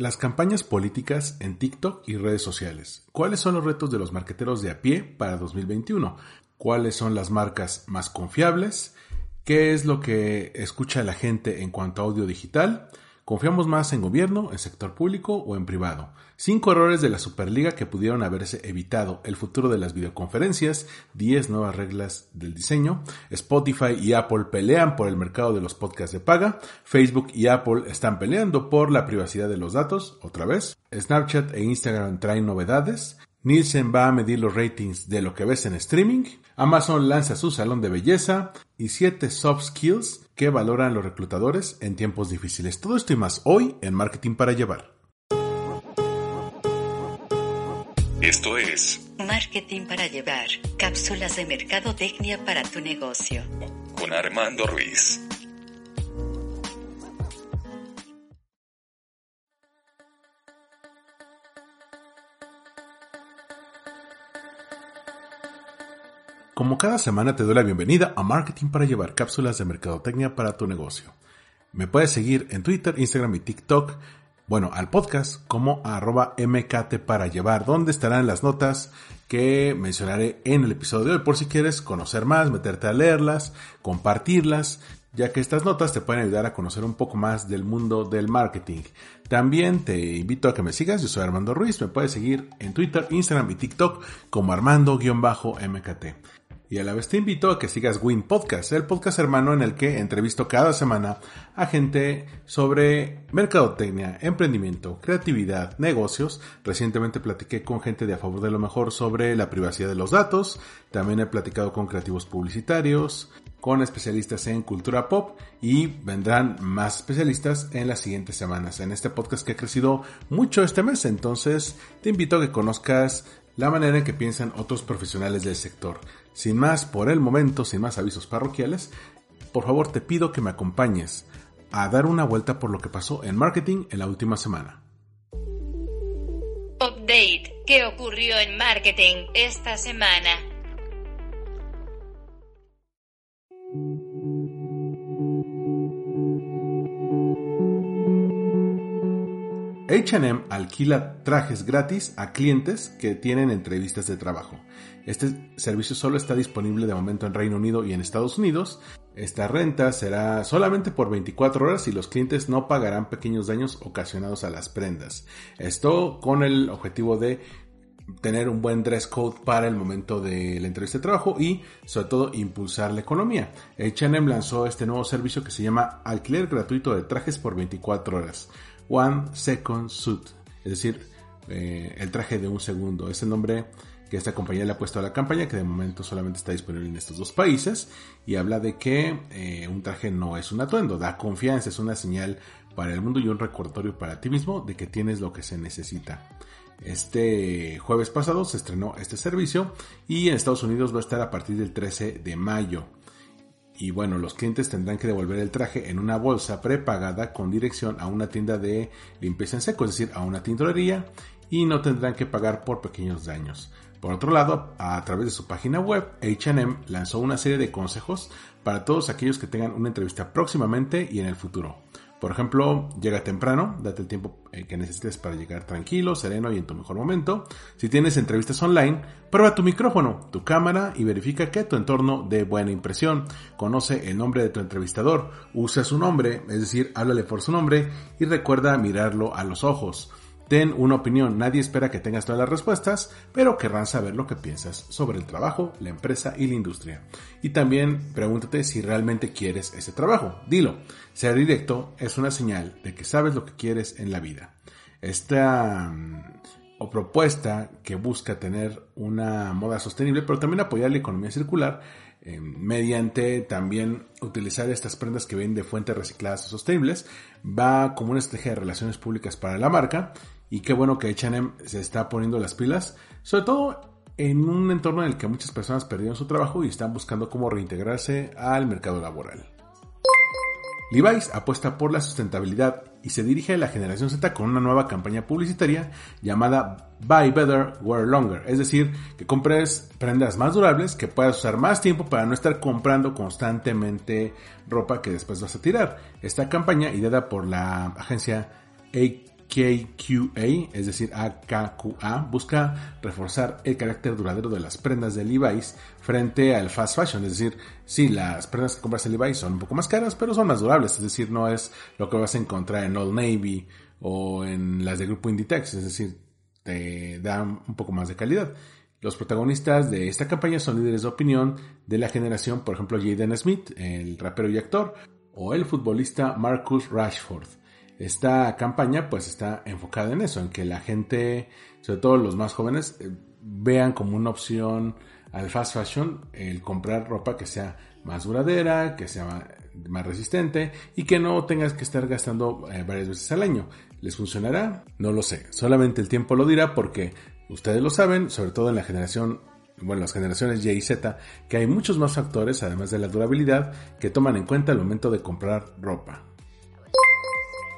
Las campañas políticas en TikTok y redes sociales. ¿Cuáles son los retos de los marqueteros de a pie para 2021? ¿Cuáles son las marcas más confiables? ¿Qué es lo que escucha la gente en cuanto a audio digital? ¿Confiamos más en gobierno, en sector público o en privado? Cinco errores de la Superliga que pudieron haberse evitado. El futuro de las videoconferencias. 10 nuevas reglas del diseño. Spotify y Apple pelean por el mercado de los podcasts de paga. Facebook y Apple están peleando por la privacidad de los datos. Otra vez. Snapchat e Instagram traen novedades. Nielsen va a medir los ratings de lo que ves en streaming. Amazon lanza su salón de belleza y 7 soft skills que valoran los reclutadores en tiempos difíciles. Todo esto y más hoy en Marketing para Llevar. Esto es Marketing para Llevar, cápsulas de mercadotecnia para tu negocio. con Armando Ruiz. Como cada semana te doy la bienvenida a Marketing para Llevar, cápsulas de mercadotecnia para tu negocio. Me puedes seguir en Twitter, Instagram y TikTok, bueno, al podcast como arroba mkt para llevar, donde estarán las notas que mencionaré en el episodio de hoy, por si quieres conocer más, meterte a leerlas, compartirlas, ya que estas notas te pueden ayudar a conocer un poco más del mundo del marketing. También te invito a que me sigas, yo soy Armando Ruiz, me puedes seguir en Twitter, Instagram y TikTok como Armando-MKT. Y a la vez te invito a que sigas Win Podcast, el podcast hermano en el que entrevisto cada semana a gente sobre mercadotecnia, emprendimiento, creatividad, negocios. Recientemente platiqué con gente de a favor de lo mejor sobre la privacidad de los datos. También he platicado con creativos publicitarios, con especialistas en cultura pop y vendrán más especialistas en las siguientes semanas en este podcast que ha crecido mucho este mes. Entonces te invito a que conozcas la manera en que piensan otros profesionales del sector. Sin más, por el momento, sin más avisos parroquiales, por favor te pido que me acompañes a dar una vuelta por lo que pasó en marketing en la última semana. Update. ¿Qué ocurrió en marketing esta semana? H&M alquila trajes gratis a clientes que tienen entrevistas de trabajo. Este servicio solo está disponible de momento en Reino Unido y en Estados Unidos. Esta renta será solamente por 24 horas y los clientes no pagarán pequeños daños ocasionados a las prendas. Esto con el objetivo de tener un buen dress code para el momento de la entrevista de trabajo y sobre todo impulsar la economía. H&M lanzó este nuevo servicio que se llama alquiler gratuito de trajes por 24 horas. One Second Suit, es decir, eh, el traje de un segundo. Es el nombre que esta compañía le ha puesto a la campaña, que de momento solamente está disponible en estos dos países, y habla de que eh, un traje no es un atuendo, da confianza, es una señal para el mundo y un recordatorio para ti mismo de que tienes lo que se necesita. Este jueves pasado se estrenó este servicio y en Estados Unidos va a estar a partir del 13 de mayo. Y bueno, los clientes tendrán que devolver el traje en una bolsa prepagada con dirección a una tienda de limpieza en seco, es decir, a una tintorería, y no tendrán que pagar por pequeños daños. Por otro lado, a través de su página web, HM lanzó una serie de consejos para todos aquellos que tengan una entrevista próximamente y en el futuro. Por ejemplo, llega temprano, date el tiempo eh, que necesites para llegar tranquilo, sereno y en tu mejor momento. Si tienes entrevistas online, prueba tu micrófono, tu cámara y verifica que tu entorno dé buena impresión. Conoce el nombre de tu entrevistador, usa su nombre, es decir, háblale por su nombre y recuerda mirarlo a los ojos. Ten una opinión, nadie espera que tengas todas las respuestas, pero querrán saber lo que piensas sobre el trabajo, la empresa y la industria. Y también pregúntate si realmente quieres ese trabajo. Dilo, ser directo es una señal de que sabes lo que quieres en la vida. Esta mm, o propuesta que busca tener una moda sostenible, pero también apoyar la economía circular, eh, mediante también utilizar estas prendas que vienen de fuentes recicladas y sostenibles, va como una estrategia de relaciones públicas para la marca y qué bueno que H&M se está poniendo las pilas, sobre todo en un entorno en el que muchas personas perdieron su trabajo y están buscando cómo reintegrarse al mercado laboral. Levi's apuesta por la sustentabilidad y se dirige a la generación Z con una nueva campaña publicitaria llamada Buy Better, Wear Longer, es decir, que compres prendas más durables que puedas usar más tiempo para no estar comprando constantemente ropa que después vas a tirar. Esta campaña, ideada por la agencia AKQA, es decir, AKQA, busca reforzar el carácter duradero de las prendas de Levi's frente al fast fashion. Es decir, sí, las prendas que compras en Levi's son un poco más caras, pero son más durables. Es decir, no es lo que vas a encontrar en Old Navy o en las de grupo Inditex. Es decir, te dan un poco más de calidad. Los protagonistas de esta campaña son líderes de opinión de la generación, por ejemplo, Jaden Smith, el rapero y actor, o el futbolista Marcus Rashford. Esta campaña pues está enfocada en eso, en que la gente, sobre todo los más jóvenes, eh, vean como una opción al fast fashion el comprar ropa que sea más duradera, que sea más resistente y que no tengas que estar gastando eh, varias veces al año. ¿Les funcionará? No lo sé. Solamente el tiempo lo dirá porque ustedes lo saben, sobre todo en la generación, bueno, las generaciones Y y Z, que hay muchos más factores, además de la durabilidad, que toman en cuenta al momento de comprar ropa.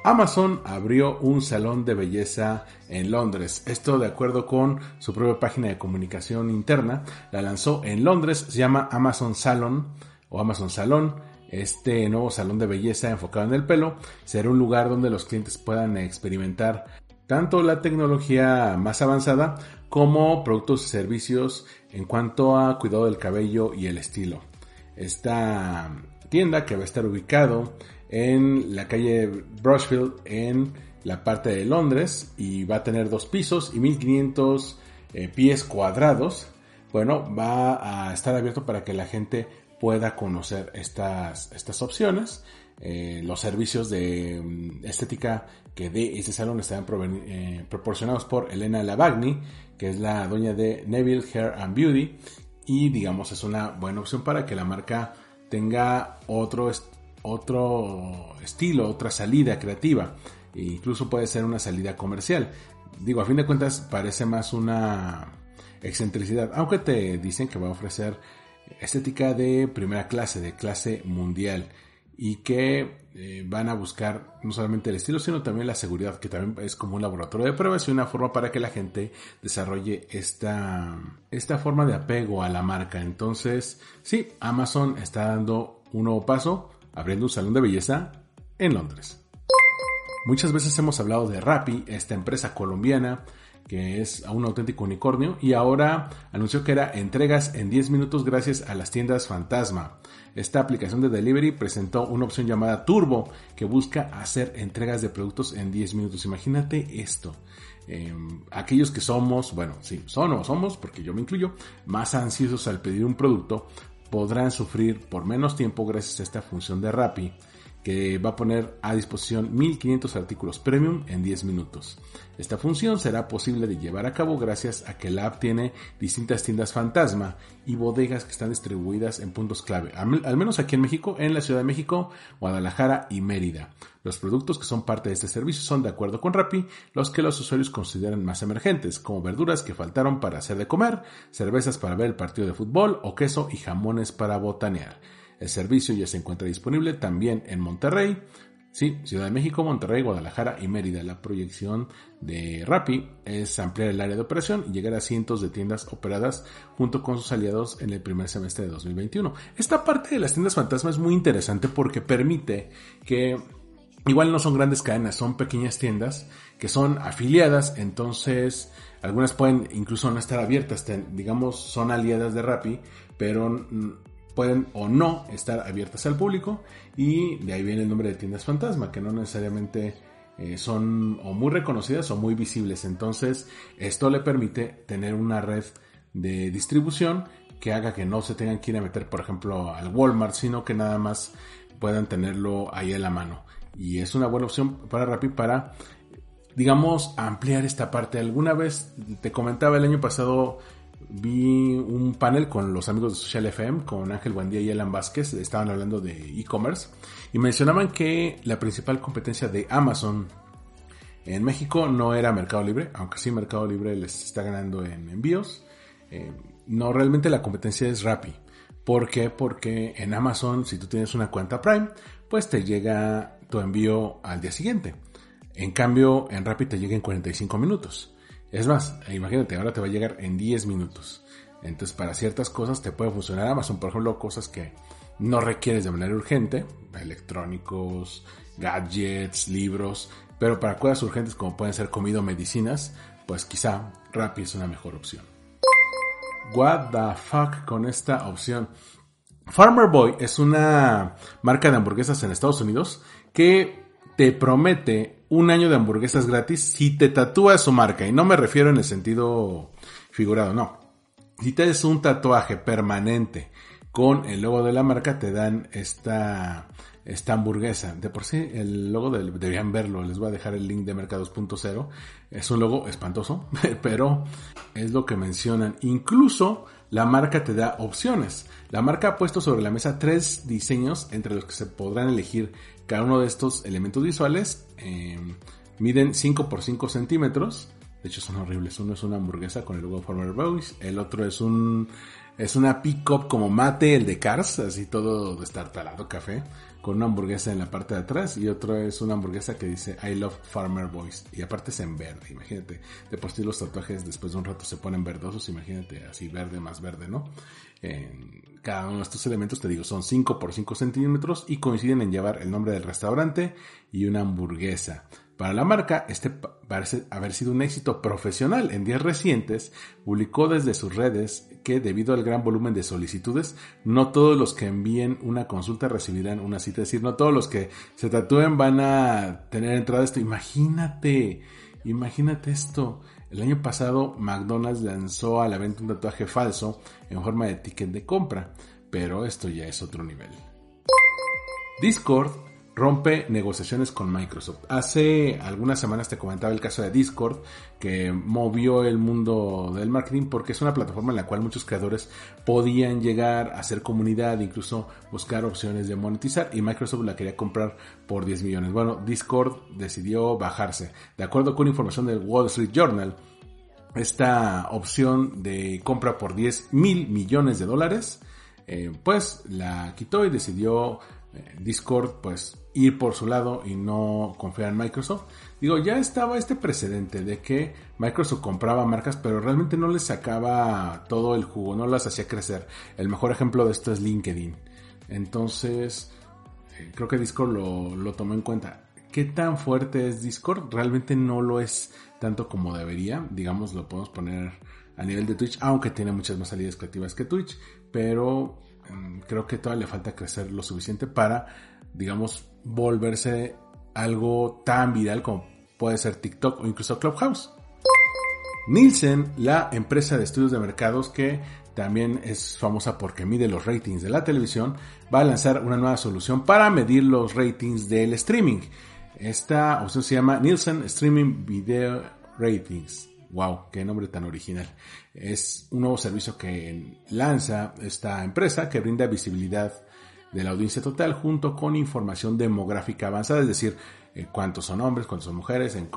Amazon abrió un salón de belleza en Londres. Esto de acuerdo con su propia página de comunicación interna. La lanzó en Londres, se llama Amazon Salon o Amazon Salón. Este nuevo salón de belleza enfocado en el pelo será un lugar donde los clientes puedan experimentar tanto la tecnología más avanzada como productos y servicios en cuanto a cuidado del cabello y el estilo. Esta tienda que va a estar ubicado en la calle Brushfield en la parte de Londres y va a tener dos pisos y 1500 eh, pies cuadrados. Bueno, va a estar abierto para que la gente pueda conocer estas, estas opciones. Eh, los servicios de mm, estética que de este salón estarán eh, proporcionados por Elena Lavagni, que es la dueña de Neville Hair and Beauty. Y digamos, es una buena opción para que la marca tenga otro, otro estilo, otra salida creativa. E incluso puede ser una salida comercial. Digo, a fin de cuentas parece más una excentricidad, aunque te dicen que va a ofrecer estética de primera clase, de clase mundial y que eh, van a buscar no solamente el estilo, sino también la seguridad, que también es como un laboratorio de pruebas y una forma para que la gente desarrolle esta, esta forma de apego a la marca. Entonces, sí, Amazon está dando un nuevo paso abriendo un salón de belleza en Londres. Muchas veces hemos hablado de Rappi, esta empresa colombiana que es un auténtico unicornio y ahora anunció que era entregas en 10 minutos gracias a las tiendas fantasma. Esta aplicación de delivery presentó una opción llamada Turbo que busca hacer entregas de productos en 10 minutos. Imagínate esto. Em, aquellos que somos, bueno, sí, son o somos, porque yo me incluyo, más ansiosos al pedir un producto, podrán sufrir por menos tiempo gracias a esta función de Rappi que va a poner a disposición 1500 artículos premium en 10 minutos. Esta función será posible de llevar a cabo gracias a que la app tiene distintas tiendas fantasma y bodegas que están distribuidas en puntos clave, al menos aquí en México, en la Ciudad de México, Guadalajara y Mérida. Los productos que son parte de este servicio son, de acuerdo con Rappi, los que los usuarios consideran más emergentes, como verduras que faltaron para hacer de comer, cervezas para ver el partido de fútbol o queso y jamones para botanear. El servicio ya se encuentra disponible también en Monterrey, sí, Ciudad de México, Monterrey, Guadalajara y Mérida. La proyección de Rappi es ampliar el área de operación y llegar a cientos de tiendas operadas junto con sus aliados en el primer semestre de 2021. Esta parte de las tiendas fantasma es muy interesante porque permite que igual no son grandes cadenas, son pequeñas tiendas que son afiliadas, entonces algunas pueden incluso no estar abiertas, digamos son aliadas de Rappi, pero pueden o no estar abiertas al público y de ahí viene el nombre de tiendas fantasma, que no necesariamente eh, son o muy reconocidas o muy visibles. Entonces, esto le permite tener una red de distribución que haga que no se tengan que ir a meter, por ejemplo, al Walmart, sino que nada más puedan tenerlo ahí a la mano. Y es una buena opción para Rappi para, digamos, ampliar esta parte. Alguna vez te comentaba el año pasado vi un panel con los amigos de Social FM, con Ángel Buendía y Alan Vázquez, estaban hablando de e-commerce y mencionaban que la principal competencia de Amazon en México no era Mercado Libre, aunque sí Mercado Libre les está ganando en envíos. Eh, no, realmente la competencia es Rappi. ¿Por qué? Porque en Amazon, si tú tienes una cuenta Prime, pues te llega tu envío al día siguiente. En cambio, en Rappi te llega en 45 minutos. Es más, imagínate, ahora te va a llegar en 10 minutos. Entonces, para ciertas cosas te puede funcionar Amazon. Por ejemplo, cosas que no requieres de manera urgente, electrónicos, gadgets, libros, pero para cosas urgentes como pueden ser comida o medicinas, pues quizá Rappi es una mejor opción. What the fuck con esta opción. Farmer Boy es una marca de hamburguesas en Estados Unidos que te promete un año de hamburguesas gratis si te tatúas su marca. Y no me refiero en el sentido figurado, no. Si te haces un tatuaje permanente con el logo de la marca, te dan esta, esta hamburguesa. De por sí, el logo deberían verlo. Les voy a dejar el link de Mercados 2.0. Es un logo espantoso, pero es lo que mencionan. Incluso la marca te da opciones. La marca ha puesto sobre la mesa tres diseños entre los que se podrán elegir cada uno de estos elementos visuales. Eh, miden 5 por 5 centímetros. De hecho son horribles. Uno es una hamburguesa con el logo Farmer Boys. El otro es un es una pick-up como mate, el de Cars, así todo destartalado, café, con una hamburguesa en la parte de atrás y otro es una hamburguesa que dice I love Farmer Boys y aparte es en verde, imagínate, de por sí los tatuajes después de un rato se ponen verdosos, imagínate así verde más verde, ¿no? Cada uno de estos elementos, te digo, son 5 por 5 centímetros y coinciden en llevar el nombre del restaurante y una hamburguesa. Para la marca, este parece haber sido un éxito profesional. En días recientes, publicó desde sus redes que debido al gran volumen de solicitudes, no todos los que envíen una consulta recibirán una cita. Es decir, no todos los que se tatúen van a tener entrada a esto. Imagínate, imagínate esto. El año pasado, McDonald's lanzó a la venta un tatuaje falso en forma de ticket de compra, pero esto ya es otro nivel. Discord rompe negociaciones con Microsoft. Hace algunas semanas te comentaba el caso de Discord, que movió el mundo del marketing porque es una plataforma en la cual muchos creadores podían llegar a hacer comunidad, incluso buscar opciones de monetizar y Microsoft la quería comprar por 10 millones. Bueno, Discord decidió bajarse. De acuerdo con información del Wall Street Journal, esta opción de compra por 10 mil millones de dólares, eh, pues la quitó y decidió eh, Discord pues ir por su lado y no confiar en Microsoft. Digo, ya estaba este precedente de que Microsoft compraba marcas pero realmente no les sacaba todo el jugo, no las hacía crecer. El mejor ejemplo de esto es LinkedIn. Entonces, creo que Discord lo, lo tomó en cuenta. ¿Qué tan fuerte es Discord? Realmente no lo es tanto como debería. Digamos, lo podemos poner a nivel de Twitch, aunque tiene muchas más salidas creativas que Twitch, pero Mm, creo que todavía le falta crecer lo suficiente para, digamos, volverse algo tan viral como puede ser TikTok o incluso Clubhouse. Nielsen, la empresa de estudios de mercados que también es famosa porque mide los ratings de la televisión, va a lanzar una nueva solución para medir los ratings del streaming. Esta opción se llama Nielsen Streaming Video Ratings. Wow, qué nombre tan original. Es un nuevo servicio que lanza esta empresa que brinda visibilidad de la audiencia total junto con información demográfica avanzada, es decir, eh, cuántos son hombres, cuántos son mujeres, en,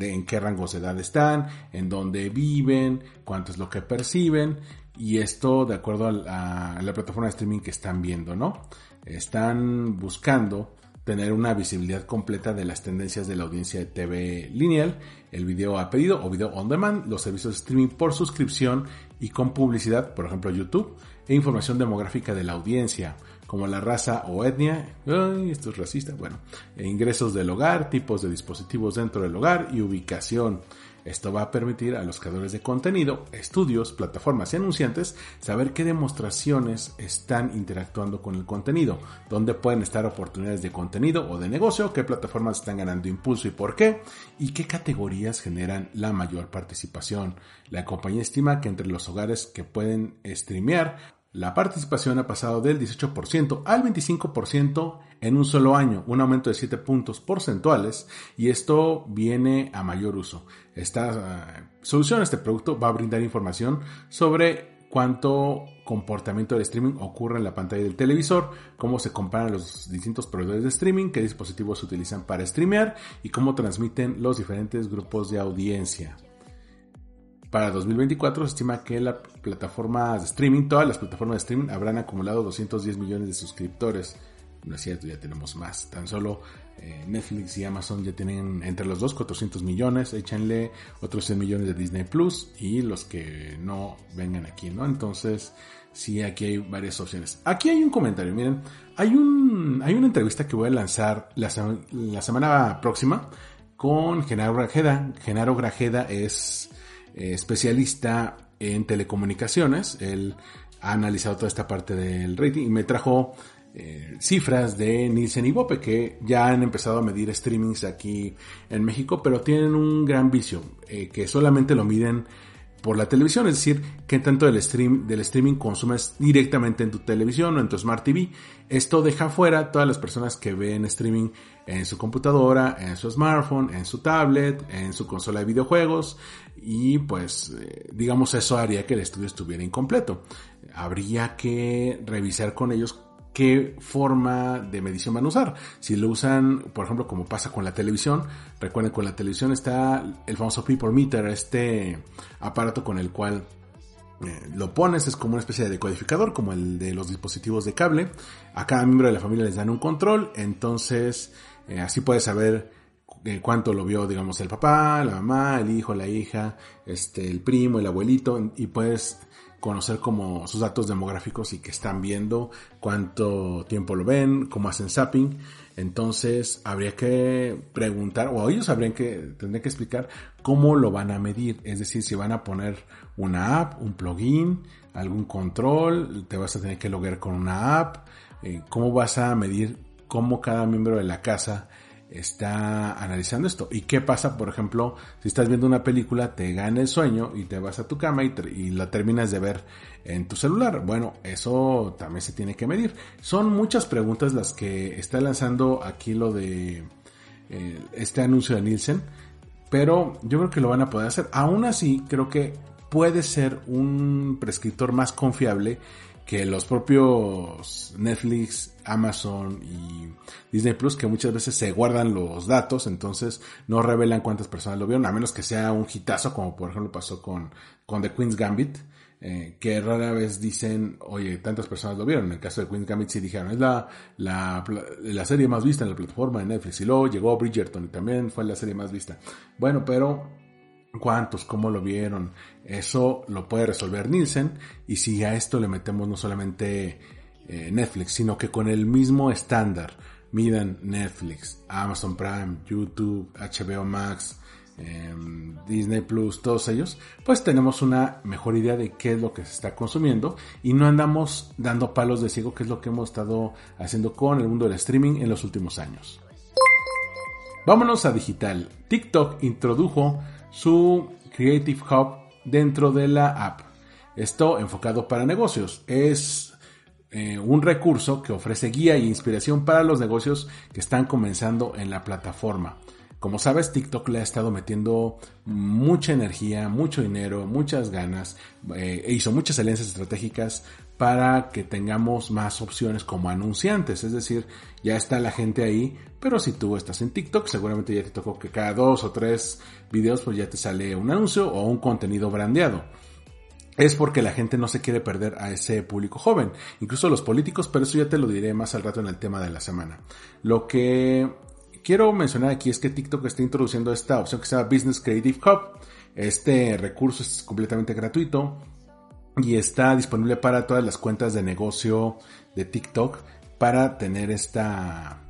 en, qué rangos de edad están, en dónde viven, cuánto es lo que perciben y esto de acuerdo a la plataforma de streaming que están viendo, ¿no? Están buscando tener una visibilidad completa de las tendencias de la audiencia de TV lineal, el video a pedido o video on demand, los servicios de streaming por suscripción y con publicidad, por ejemplo YouTube, e información demográfica de la audiencia, como la raza o etnia, esto es racista, bueno, e ingresos del hogar, tipos de dispositivos dentro del hogar y ubicación. Esto va a permitir a los creadores de contenido, estudios, plataformas y anunciantes saber qué demostraciones están interactuando con el contenido, dónde pueden estar oportunidades de contenido o de negocio, qué plataformas están ganando impulso y por qué, y qué categorías generan la mayor participación. La compañía estima que entre los hogares que pueden streamear la participación ha pasado del 18% al 25% en un solo año, un aumento de 7 puntos porcentuales y esto viene a mayor uso. Esta eh, solución, este producto va a brindar información sobre cuánto comportamiento de streaming ocurre en la pantalla del televisor, cómo se comparan los distintos proveedores de streaming, qué dispositivos se utilizan para streamear y cómo transmiten los diferentes grupos de audiencia. Para 2024 se estima que la plataforma de streaming, todas las plataformas de streaming habrán acumulado 210 millones de suscriptores. No es cierto, ya tenemos más. Tan solo eh, Netflix y Amazon ya tienen entre los dos 400 millones. Échanle otros 100 millones de Disney Plus y los que no vengan aquí, ¿no? Entonces, sí, aquí hay varias opciones. Aquí hay un comentario, miren. Hay, un, hay una entrevista que voy a lanzar la, la semana próxima con Genaro Grajeda. Genaro Grajeda es eh, especialista en telecomunicaciones. Él ha analizado toda esta parte del rating y me trajo eh, cifras de Nielsen y Bope que ya han empezado a medir streamings aquí en México, pero tienen un gran vicio, eh, que solamente lo miden por la televisión, es decir, qué tanto del, del streaming consumes directamente en tu televisión o en tu Smart TV. Esto deja fuera todas las personas que ven streaming en su computadora, en su smartphone, en su tablet, en su consola de videojuegos y pues eh, digamos eso haría que el estudio estuviera incompleto. Habría que revisar con ellos qué forma de medición van a usar. Si lo usan, por ejemplo, como pasa con la televisión, recuerden con la televisión está el famoso people meter, este aparato con el cual eh, lo pones, es como una especie de decodificador, como el de los dispositivos de cable. A cada miembro de la familia les dan un control, entonces eh, así puedes saber eh, cuánto lo vio, digamos, el papá, la mamá, el hijo, la hija, este, el primo, el abuelito, y puedes conocer como sus datos demográficos y que están viendo, cuánto tiempo lo ven, cómo hacen zapping. Entonces habría que preguntar, o ellos habrían que, tendrían que explicar cómo lo van a medir. Es decir, si van a poner una app, un plugin, algún control, te vas a tener que loguear con una app, eh, cómo vas a medir cómo cada miembro de la casa está analizando esto. ¿Y qué pasa, por ejemplo, si estás viendo una película, te gana el sueño y te vas a tu cama y, la terminas de ver en tu celular? Bueno, eso también se tiene que medir. Son muchas preguntas las que está lanzando aquí lo de eh, este anuncio de Nielsen, pero yo creo que lo van a poder hacer. Aún así, creo que puede ser un prescriptor más confiable que los propios Netflix, Amazon y Disney Plus, que muchas veces se guardan los datos, entonces no revelan cuántas personas lo vieron, a menos que sea un hitazo, como por ejemplo pasó con, con The Queen's Gambit, eh, que rara vez dicen, oye, tantas personas lo vieron. En el caso de Queen's Gambit sí dijeron, es la, la, la serie más vista en la plataforma de Netflix. Y luego llegó Bridgerton y también fue la serie más vista. Bueno, pero cuántos, cómo lo vieron. Eso lo puede resolver Nielsen. Y si a esto le metemos no solamente eh, Netflix, sino que con el mismo estándar midan Netflix, Amazon Prime, YouTube, HBO Max, em, Disney Plus, todos ellos, pues tenemos una mejor idea de qué es lo que se está consumiendo y no andamos dando palos de ciego, que es lo que hemos estado haciendo con el mundo del streaming en los últimos años. Vámonos a digital. TikTok introdujo su Creative Hub dentro de la app. Esto enfocado para negocios. Es eh, un recurso que ofrece guía e inspiración para los negocios que están comenzando en la plataforma. Como sabes, TikTok le ha estado metiendo mucha energía, mucho dinero, muchas ganas, eh, e hizo muchas alianzas estratégicas para que tengamos más opciones como anunciantes. Es decir, ya está la gente ahí, pero si tú estás en TikTok, seguramente ya te tocó que cada dos o tres videos pues ya te sale un anuncio o un contenido brandeado. Es porque la gente no se quiere perder a ese público joven, incluso los políticos, pero eso ya te lo diré más al rato en el tema de la semana. Lo que quiero mencionar aquí es que TikTok está introduciendo esta opción que se llama Business Creative Hub. Este recurso es completamente gratuito y está disponible para todas las cuentas de negocio de TikTok para tener esta,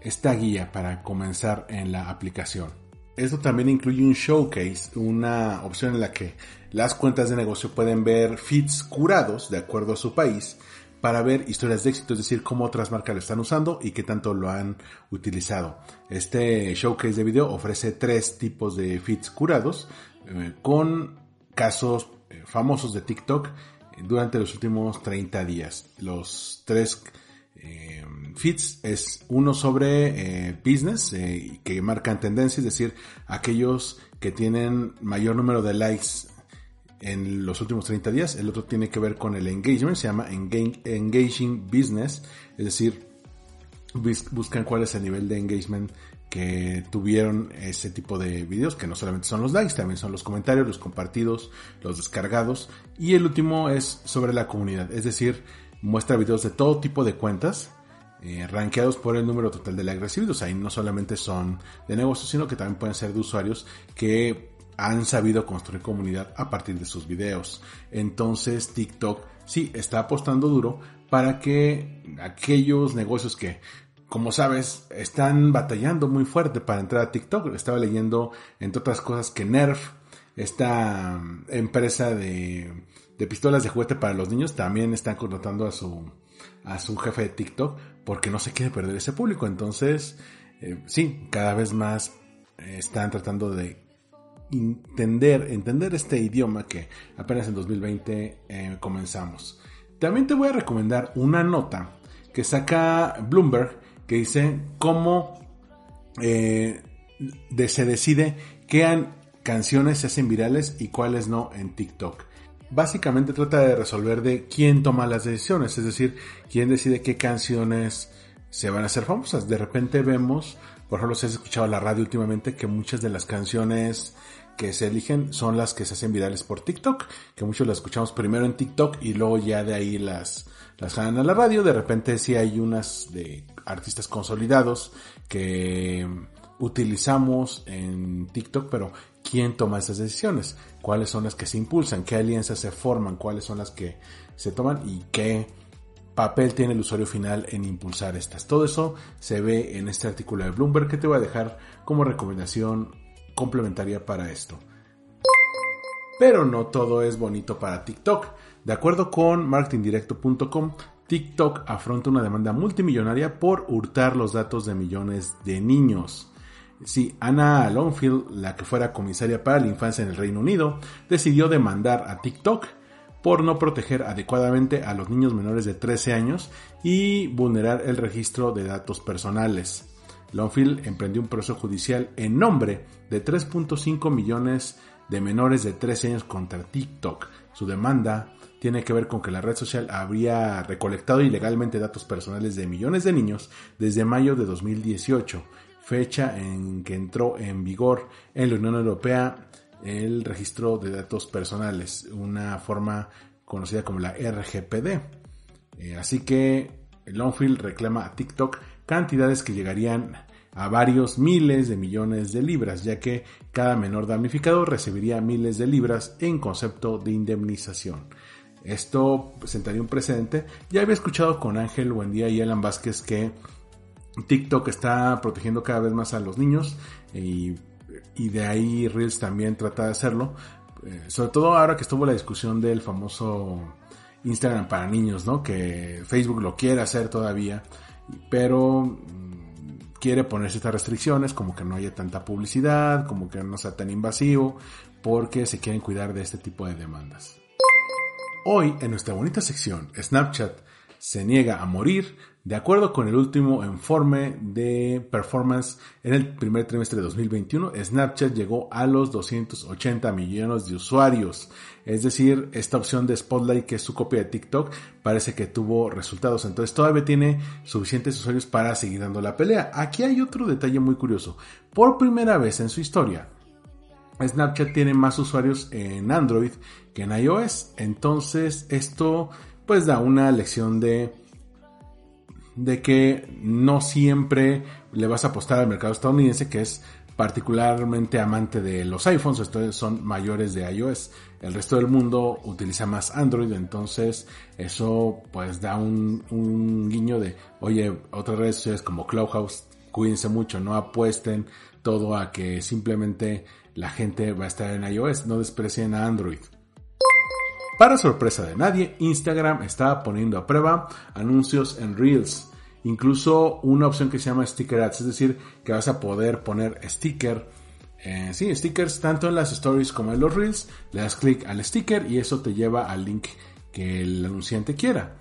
esta guía para comenzar en la aplicación. Esto también incluye un showcase, una opción en la que las cuentas de negocio pueden ver feeds curados de acuerdo a su país para ver historias de éxito, es decir, cómo otras marcas lo están usando y qué tanto lo han utilizado. Este showcase de video ofrece tres tipos de feeds curados eh, con casos famosos de TikTok durante los últimos 30 días. Los tres eh, feeds es uno sobre eh, business que marcan tendencia, es decir, aquellos que tienen mayor número de likes en los últimos 30 días. El otro tiene que ver con el engagement, se llama Engaging Business, es decir, buscan cuál es el nivel de engagement que tuvieron ese tipo de videos, que no solamente son los likes, también son los comentarios, los compartidos, los descargados. Y el último es sobre la comunidad, es decir, muestra videos de todo tipo de cuentas, eh, rankeados por el número total de likes recibidos. Ahí no solamente son de negocios, sino que también pueden ser de usuarios que han sabido construir comunidad a partir de sus videos. Entonces TikTok sí está apostando duro para que aquellos negocios que como sabes, están batallando muy fuerte para entrar a TikTok. Estaba leyendo, entre otras cosas, que Nerf, esta mm, empresa de, pistolas de juguete para los niños, también están contratando a su, a su jefe de TikTok porque no se quiere perder ese público. Entonces, eh, sí, cada vez más están tratando de entender, entender este idioma que apenas en 2020 eh, comenzamos. También te voy a recomendar una nota que saca Bloomberg que dice cómo eh, se decide qué canciones se hacen virales y cuáles no en TikTok. Básicamente trata de resolver de quién toma las decisiones, es decir, quién decide qué canciones se van a hacer famosas. De repente vemos, por ejemplo, si has escuchado la radio últimamente, que muchas de las canciones que se eligen son las que se hacen virales por TikTok, que muchos las escuchamos primero en TikTok y luego ya de ahí las, las a la radio. De repente sí hay unas de artistas consolidados que utilizamos en TikTok, pero ¿quién toma esas decisiones? ¿Cuáles son las que se impulsan? ¿Qué alianzas se forman? ¿Cuáles son las que se toman? ¿Y qué papel tiene el usuario final en impulsar estas? Todo eso se ve en este artículo de Bloomberg que te voy a dejar como recomendación complementaria para esto. Pero no todo es bonito para TikTok. De acuerdo con marketingdirecto.com, TikTok afronta una demanda multimillonaria por hurtar los datos de millones de niños. Sí, Anna Longfield, la que fuera comisaria para la infancia en el Reino Unido, decidió demandar a TikTok por no proteger adecuadamente a los niños menores de 13 años y vulnerar el registro de datos personales. Longfield emprendió un proceso judicial en nombre de 3.5 millones de menores de 13 años contra TikTok. Su demanda tiene que ver con que la red social habría recolectado ilegalmente datos personales de millones de niños desde mayo de 2018, fecha en que entró en vigor en la Unión Europea el registro de datos personales, una forma conocida como la RGPD. Eh, así que Longfield reclama a TikTok cantidades que llegarían a varios miles de millones de libras, ya que cada menor damnificado recibiría miles de libras en concepto de indemnización. Esto sentaría un precedente. Ya había escuchado con Ángel Buendía y Alan Vázquez que TikTok está protegiendo cada vez más a los niños y, de ahí Reels también trata de hacerlo. Eh, sobre todo ahora que estuvo la discusión del famoso Instagram para niños, ¿no? Que Facebook lo quiere hacer todavía, pero mm, quiere ponerse estas restricciones, como que no haya tanta publicidad, como que no sea tan invasivo, porque se quieren cuidar de este tipo de demandas. Hoy, en nuestra bonita sección, Snapchat se niega a morir, de acuerdo con el último informe de performance en el primer trimestre de 2021, Snapchat llegó a los 280 millones de usuarios. Es decir, esta opción de Spotlight, que es su copia de TikTok, parece que tuvo resultados. Entonces todavía tiene suficientes usuarios para seguir dando la pelea. Aquí hay otro detalle muy curioso. Por primera vez en su historia, Snapchat tiene más usuarios en Android que en iOS. Entonces esto pues da una lección de de que no siempre le vas a apostar al mercado estadounidense que es particularmente amante de los iPhones, estos son mayores de iOS. El resto del mundo utiliza más Android, entonces eso pues da un, guiño de, oye, otras redes sociales como Clubhouse, cuídense mucho, no apuesten todo a que simplemente la gente va a estar en iOS, no desprecien a Android. Para sorpresa de nadie, Instagram está poniendo a prueba anuncios en Reels. Incluso una opción que se llama Sticker Ads, es decir, que vas a poder poner sticker, eh, sí, stickers tanto en las stories como en los Reels. Le das clic al sticker y eso te lleva al link que el anunciante quiera.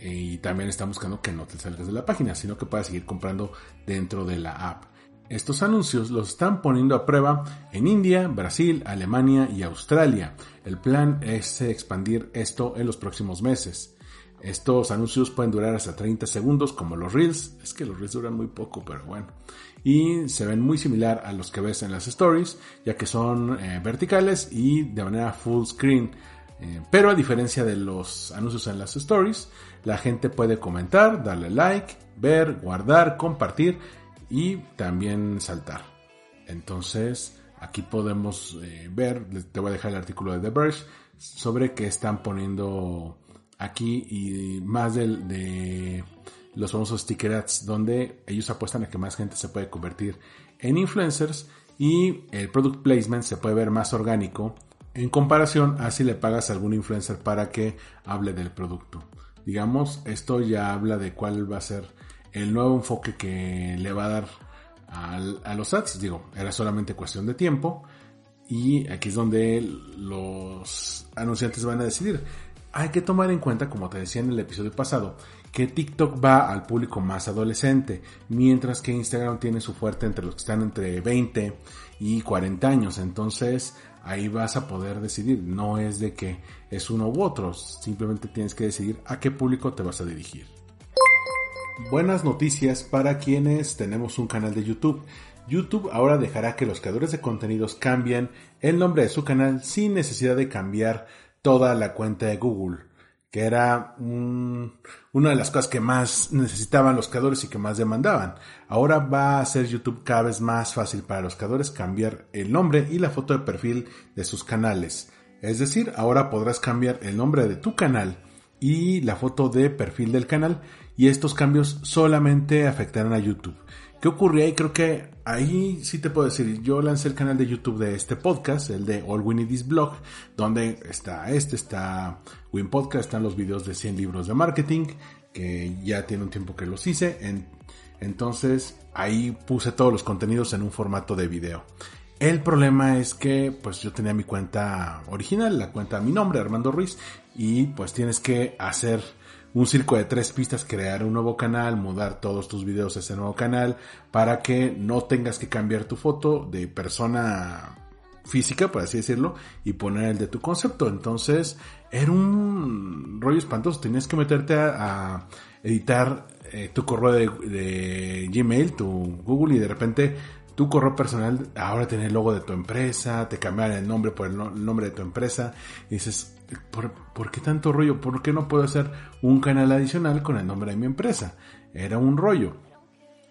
Y también está buscando que no te salgas de la página, sino que puedas seguir comprando dentro de la app. Estos anuncios los están poniendo a prueba en India, Brasil, Alemania y Australia. El plan es expandir esto en los próximos meses. Estos anuncios pueden durar hasta 30 segundos como los reels. Es que los reels duran muy poco, pero bueno. Y se ven muy similar a los que ves en las stories, ya que son eh, verticales y de manera full screen. Eh, pero a diferencia de los anuncios en las stories, la gente puede comentar, darle like, ver, guardar, compartir y también saltar. Entonces, aquí podemos eh, ver, te voy a dejar el artículo de The Verge sobre que están poniendo aquí y más de, los famosos sticker ads, donde ellos apuestan a que más gente se puede convertir en influencers y el product placement se puede ver más orgánico en comparación a si le pagas a algún influencer para que hable del producto. Digamos, esto ya habla de cuál va a ser el nuevo enfoque que le va a dar a los ads. Digo, era solamente cuestión de tiempo y aquí es donde los anunciantes van a decidir. Hay que tomar en cuenta, como te decía en el episodio pasado, que TikTok va al público más adolescente, mientras que Instagram tiene su fuerte entre los que están entre 20 y 40 años. Entonces ahí vas a poder decidir. No es de que es uno u otro, simplemente tienes que decidir a qué público te vas a dirigir. Buenas noticias para quienes tenemos un canal de YouTube. YouTube ahora dejará que los creadores de contenidos cambien el nombre de su canal sin necesidad de cambiar toda la cuenta de Google que era una de las cosas que más necesitaban los creadores y que más demandaban. Ahora va a ser YouTube cada vez más fácil para los creadores cambiar el nombre y la foto de perfil de sus canales. Es decir, ahora podrás cambiar el nombre de tu canal y la foto de perfil del canal y estos cambios solamente afectarán a YouTube. ¿Qué ocurrió ahí? Creo que ahí sí te puedo decir, yo lancé el canal de YouTube de este podcast, el de All We Need Is Blog, donde está este, está Win Podcast, están los videos de 100 libros de marketing, que ya tiene un tiempo que los hice, entonces ahí puse todos los contenidos en un formato de video. El problema es que pues yo tenía mi cuenta original, la cuenta a mi nombre, Armando Ruiz, y pues tienes que hacer un circo de tres pistas, crear un nuevo canal, mudar todos tus videos a ese nuevo canal para que no tengas que cambiar tu foto de persona física, por así decirlo, y poner el de tu concepto. Entonces, era un rollo espantoso. Tenías que meterte a, editar eh, tu correo de, Gmail, tu Google, y de repente tu correo personal ahora tiene el logo de tu empresa, te cambian el nombre por el, nombre de tu empresa, y dices, ¿por, qué tanto rollo? ¿Por qué no puedo hacer un canal adicional con el nombre de mi empresa? Era un rollo.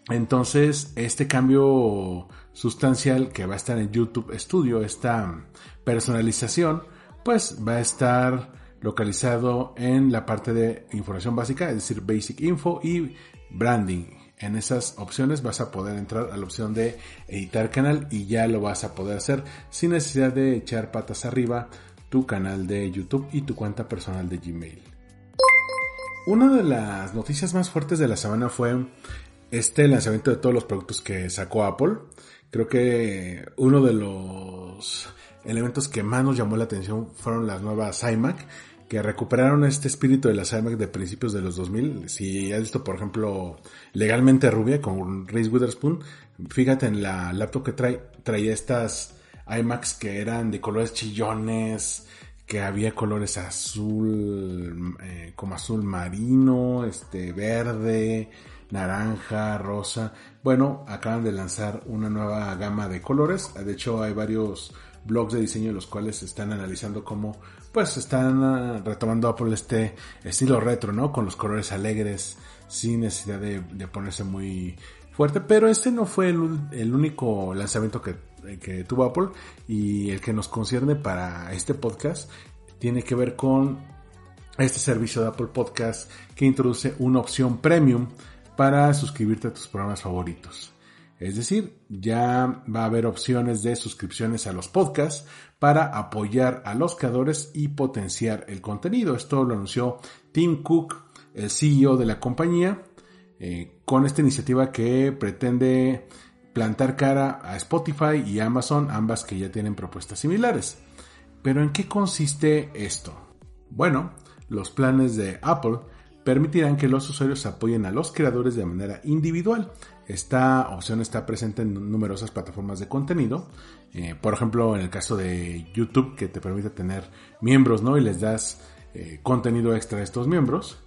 Entonces, este cambio sustancial que va a estar en YouTube Studio, esta personalización, pues va a estar localizado en la parte de información básica, es decir, Basic Info y Branding en esas opciones vas a poder entrar a la opción de editar canal y ya lo vas a poder hacer sin necesidad de echar patas arriba tu canal de YouTube y tu cuenta personal de Gmail. Una de las noticias más fuertes de la semana fue este lanzamiento de todos los productos que sacó Apple. Creo que uno de los elementos que más nos llamó la atención fueron las nuevas iMac que recuperaron este espíritu de las iMac de principios de los 2000. Si has visto, por ejemplo, Legalmente Rubia con Reese Witherspoon, fíjate en la laptop que trae, traía estas iMacs que eran de colores chillones, que había colores azul, eh, como azul marino, este, verde, naranja, rosa. Bueno, acaban de lanzar una nueva gama de colores. De hecho, hay varios blogs de diseño los cuales están analizando cómo pues están ah, retomando Apple este estilo retro, ¿no? Con los colores alegres, sin necesidad de, ponerse muy fuerte. Pero este no fue el, único lanzamiento que, que, tuvo Apple y el que nos concierne para este podcast tiene que ver con este servicio de Apple Podcast que introduce una opción premium para suscribirte a tus programas favoritos. Es decir, ya va a haber opciones de suscripciones a los podcasts para apoyar a los creadores y potenciar el contenido. Esto lo anunció Tim Cook, el CEO de la compañía, eh, con esta iniciativa que pretende plantar cara a Spotify y Amazon, ambas que ya tienen propuestas similares. Pero ¿en qué consiste esto? Bueno, los planes de Apple permitirán que los usuarios apoyen a los creadores de manera individual. Esta opción está presente en numerosas plataformas de contenido. Eh, por ejemplo, en el caso de YouTube, que te permite tener miembros, ¿no? Y les das eh, contenido extra a estos miembros.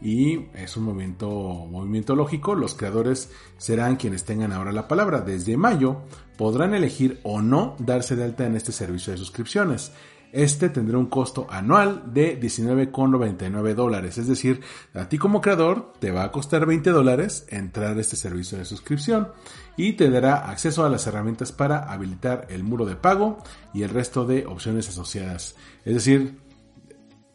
Y es un movimiento, lógico. Los creadores serán quienes tengan ahora la palabra. Desde mayo podrán elegir o no darse de alta en este servicio de suscripciones. Este tendrá un costo anual de 19,99 dólares. Es decir, a ti como creador te va a costar 20 dólares entrar a este servicio de suscripción y te dará acceso a las herramientas para habilitar el muro de pago y el resto de opciones asociadas. Es decir,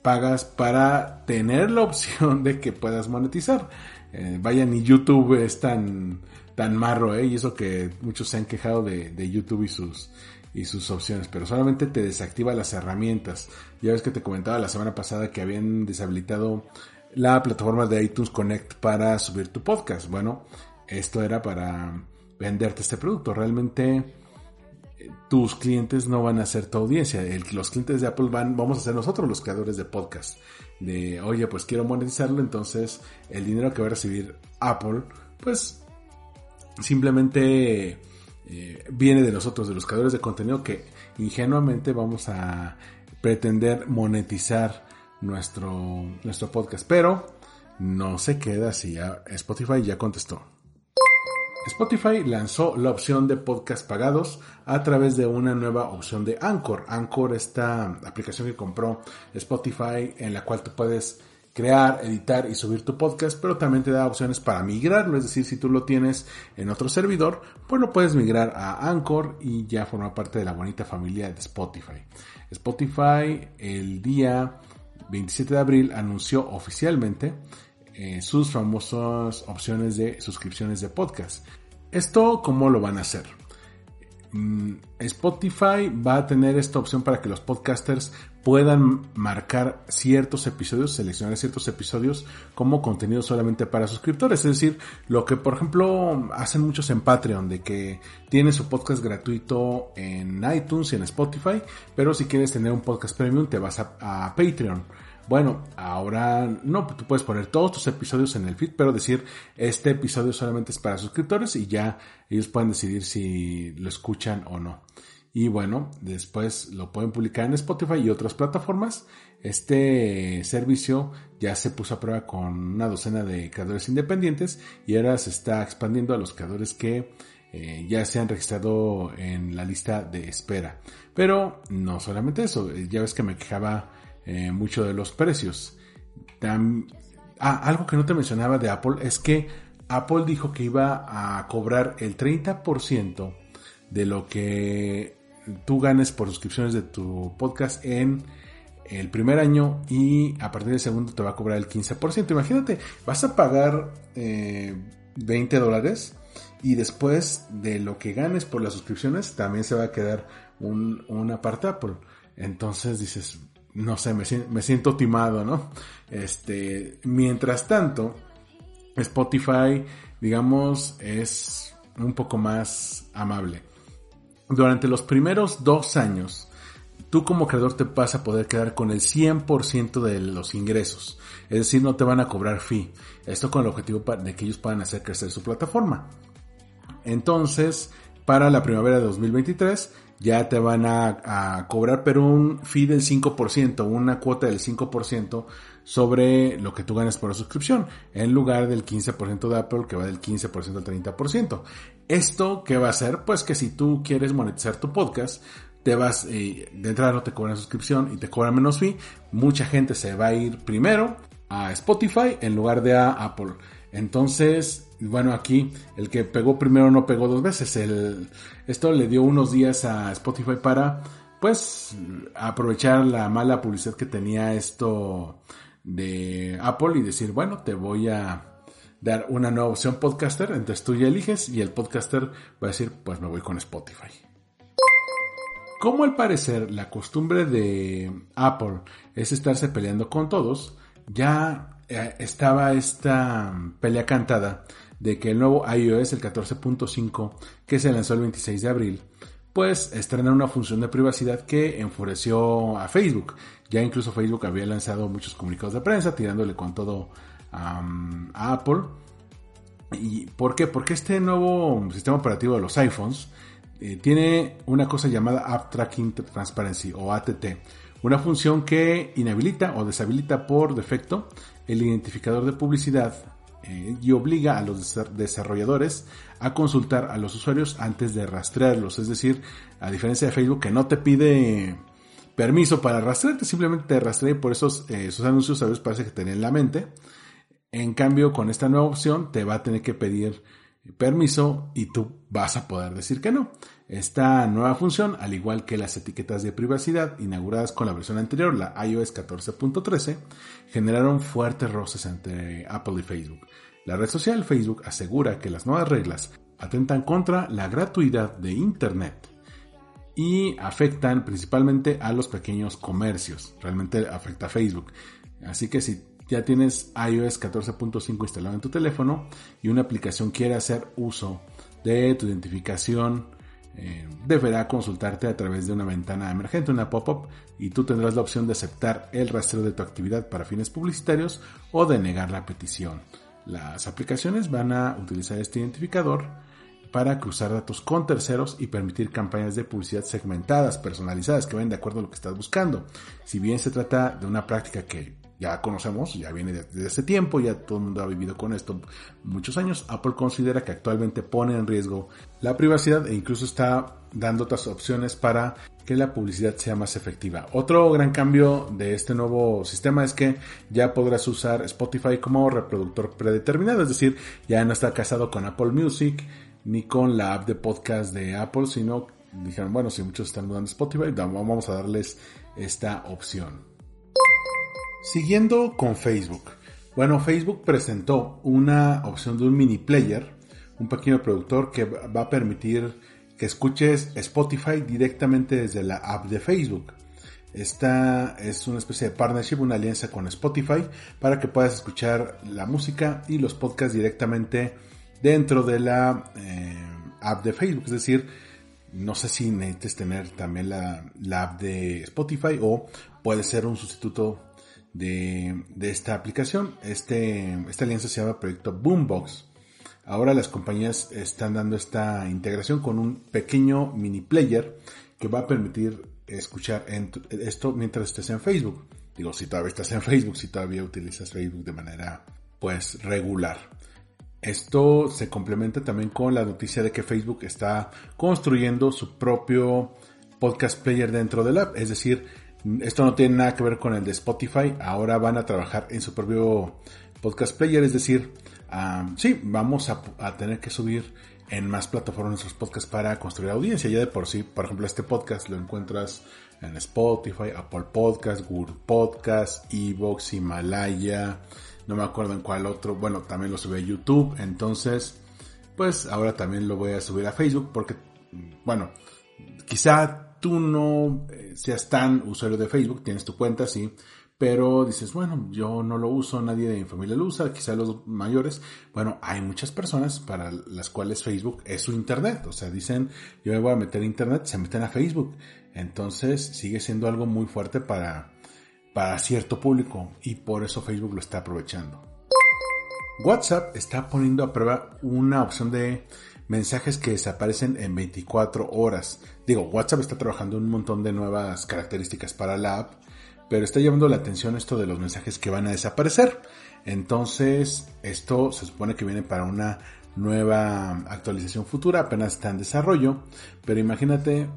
pagas para tener la opción de que puedas monetizar. Eh, vaya, ni YouTube es tan, tan marro, ¿eh? Y eso que muchos se han quejado de, de YouTube y sus, y sus opciones, pero solamente te desactiva las herramientas. Ya ves que te comentaba la semana pasada que habían deshabilitado la plataforma de iTunes Connect para subir tu podcast. Bueno, esto era para venderte este producto. Realmente tus clientes no van a ser tu audiencia. los clientes de Apple van, vamos a ser nosotros los creadores de podcast. Oye, pues quiero monetizarlo, entonces el dinero que va a recibir Apple, pues simplemente eh, viene de nosotros, de los creadores de contenido, que ingenuamente vamos a pretender monetizar nuestro, nuestro podcast. Pero no se queda así. Spotify ya contestó. Spotify lanzó la opción de podcast pagados a través de una nueva opción de Anchor. Anchor, esta aplicación que compró Spotify en la cual tú puedes crear, editar y subir tu podcast, pero también te da opciones para migrarlo, es decir, si tú lo tienes en otro servidor, pues lo puedes migrar a Anchor y ya forma parte de la bonita familia de Spotify. Spotify el día 27 de abril anunció oficialmente eh, sus famosas opciones de suscripciones de podcast. ¿Esto cómo lo van a hacer? Mm, Spotify va a tener esta opción para que los podcasters puedan marcar ciertos episodios, seleccionar ciertos episodios como contenido solamente para suscriptores. Es decir, lo que por ejemplo hacen muchos en Patreon, de que tienes su podcast gratuito en iTunes y en Spotify, pero si quieres tener un podcast premium te vas a Patreon. Bueno, ahora no, tú puedes poner todos tus episodios en el feed, pero decir este episodio solamente es para suscriptores y ya ellos pueden decidir si lo escuchan o no. Y bueno, después lo pueden publicar en Spotify y otras plataformas. Este servicio ya se puso a prueba con una docena de creadores independientes y ahora se está expandiendo a los creadores que eh, ya se han registrado en la lista de espera. Pero no solamente eso, eh, ya ves que me quejaba eh, mucho de los precios. ah, algo que no te mencionaba de Apple es que Apple dijo que iba a cobrar el 30% de lo que tú ganes por suscripciones de tu podcast en el primer año y a partir del segundo te va a cobrar el 15%. Imagínate, vas a pagar 20 eh, dólares y después de lo que ganes por las suscripciones también se va a quedar un, una parte Apple. Entonces dices, no sé, me, me siento timado, ¿no? Este, mientras tanto, Spotify, digamos, es un poco más amable durante los primeros dos años, tú como creador te vas a poder quedar con el 100% de los ingresos. Es decir, no te van a cobrar fee. Esto con el objetivo de que ellos puedan hacer crecer su plataforma. Entonces, para la primavera de 2023, ya te van a, cobrar, pero un fee del 5%, una cuota del 5% sobre lo que tú ganas por la suscripción, en lugar del 15% de Apple que va del 15% al 30%. ¿Esto qué va a hacer? Pues que si tú quieres monetizar tu podcast, te vas, eh, de entrada no te cobran suscripción y te cobran menos fee, mucha gente se va a ir primero a Spotify en lugar de a Apple. Entonces, bueno, aquí el que pegó primero no pegó dos veces. Esto le dio unos días a Spotify para, pues, aprovechar la mala publicidad que tenía esto de Apple y decir, bueno, te voy a dar una nueva opción podcaster, entonces tú ya eliges y el podcaster va a decir, pues me voy con Spotify. Como al parecer la costumbre de Apple es estarse peleando con todos, ya eh, estaba esta pelea cantada de que el nuevo iOS, el 14.5, que se lanzó el 26 de abril, pues estrena una función de privacidad que enfureció a Facebook. Ya incluso Facebook había lanzado muchos comunicados de prensa tirándole con todo a Apple. ¿Y por qué? Porque este nuevo sistema operativo de los iPhones eh, tiene una cosa llamada App Tracking Transparency o ATT, una función que inhabilita o deshabilita por defecto el identificador de publicidad y obliga a los desarrolladores a consultar a los usuarios antes de rastrearlos. Es decir, a diferencia de Facebook que no te pide permiso para rastrearte, simplemente te rastrea por esos, eh, esos anuncios a veces parece que te en la mente. En cambio, con esta nueva opción te va a tener que pedir permiso y tú vas a poder decir que no. Esta nueva función, al igual que las etiquetas de privacidad inauguradas con la versión anterior, la iOS 14.13, generaron fuertes roces entre Apple y Facebook. La red social Facebook asegura que las nuevas reglas atentan contra la gratuidad de Internet y afectan principalmente a los pequeños comercios. Realmente afecta a Facebook. Así que si ya tienes iOS 14.5 instalado en tu teléfono y una aplicación quiere hacer uso de tu identificación, eh, deberá consultarte a través de una ventana emergente, una pop-up, y tú tendrás la opción de aceptar el rastreo de tu actividad para fines publicitarios o de negar la petición. Las aplicaciones van a utilizar este identificador para cruzar datos con terceros y permitir campañas de publicidad segmentadas, personalizadas, que vayan de acuerdo a lo que estás buscando. Si bien se trata de una práctica que ya conocemos, ya viene desde hace tiempo, ya todo el mundo ha vivido con esto muchos años, Apple considera que actualmente pone en riesgo la privacidad e incluso está dando otras opciones para que la publicidad sea más efectiva. Otro gran cambio de este nuevo sistema es que ya podrás usar Spotify como reproductor predeterminado, es decir, ya no está casado con Apple Music ni con la app de podcast de Apple, sino dijeron, bueno, si muchos están usando Spotify, vamos a darles esta opción. Siguiendo con Facebook. Bueno, Facebook presentó una opción de un mini player, un pequeño productor que va a permitir que escuches Spotify directamente desde la app de Facebook. Esta es una especie de partnership, una alianza con Spotify para que puedas escuchar la música y los podcasts directamente dentro de la eh, app de Facebook. Es decir, no sé si necesites tener también la, la app de Spotify o puede ser un sustituto de, esta aplicación. Este, esta alianza se llama Proyecto Boombox. Ahora las compañías están dando esta integración con un pequeño mini player que va a permitir escuchar esto mientras estés en Facebook. Digo, si todavía estás en Facebook, si todavía utilizas Facebook de manera pues regular. Esto se complementa también con la noticia de que Facebook está construyendo su propio podcast player dentro del app, es decir, esto no tiene nada que ver con el de Spotify. Ahora van a trabajar en su propio podcast player. Es decir, sí, vamos a, tener que subir en más plataformas nuestros podcasts para construir audiencia. Ya de por sí, por ejemplo, este podcast lo encuentras en Spotify, Apple Podcast, Google Podcast, Evox, Himalaya. No me acuerdo en cuál otro. Bueno, también lo subí a YouTube. Entonces, pues ahora también lo voy a subir a Facebook porque, bueno, quizá tú no seas tan usuario de Facebook, tienes tu cuenta, sí, pero dices, bueno, yo no lo uso, nadie de mi familia lo usa, quizá los mayores. Bueno, hay muchas personas para las cuales Facebook es su internet, o sea, dicen, yo me voy a meter a internet, se meten a Facebook. Entonces sigue siendo algo muy fuerte para, para cierto público y por eso Facebook lo está aprovechando. WhatsApp está poniendo a prueba una opción de mensajes que desaparecen en 24 horas. Digo, WhatsApp está trabajando un montón de nuevas características para la app, pero está llamando la atención esto de los mensajes que van a desaparecer. Entonces, esto se supone que viene para una nueva actualización futura, apenas está en desarrollo, pero imagínate,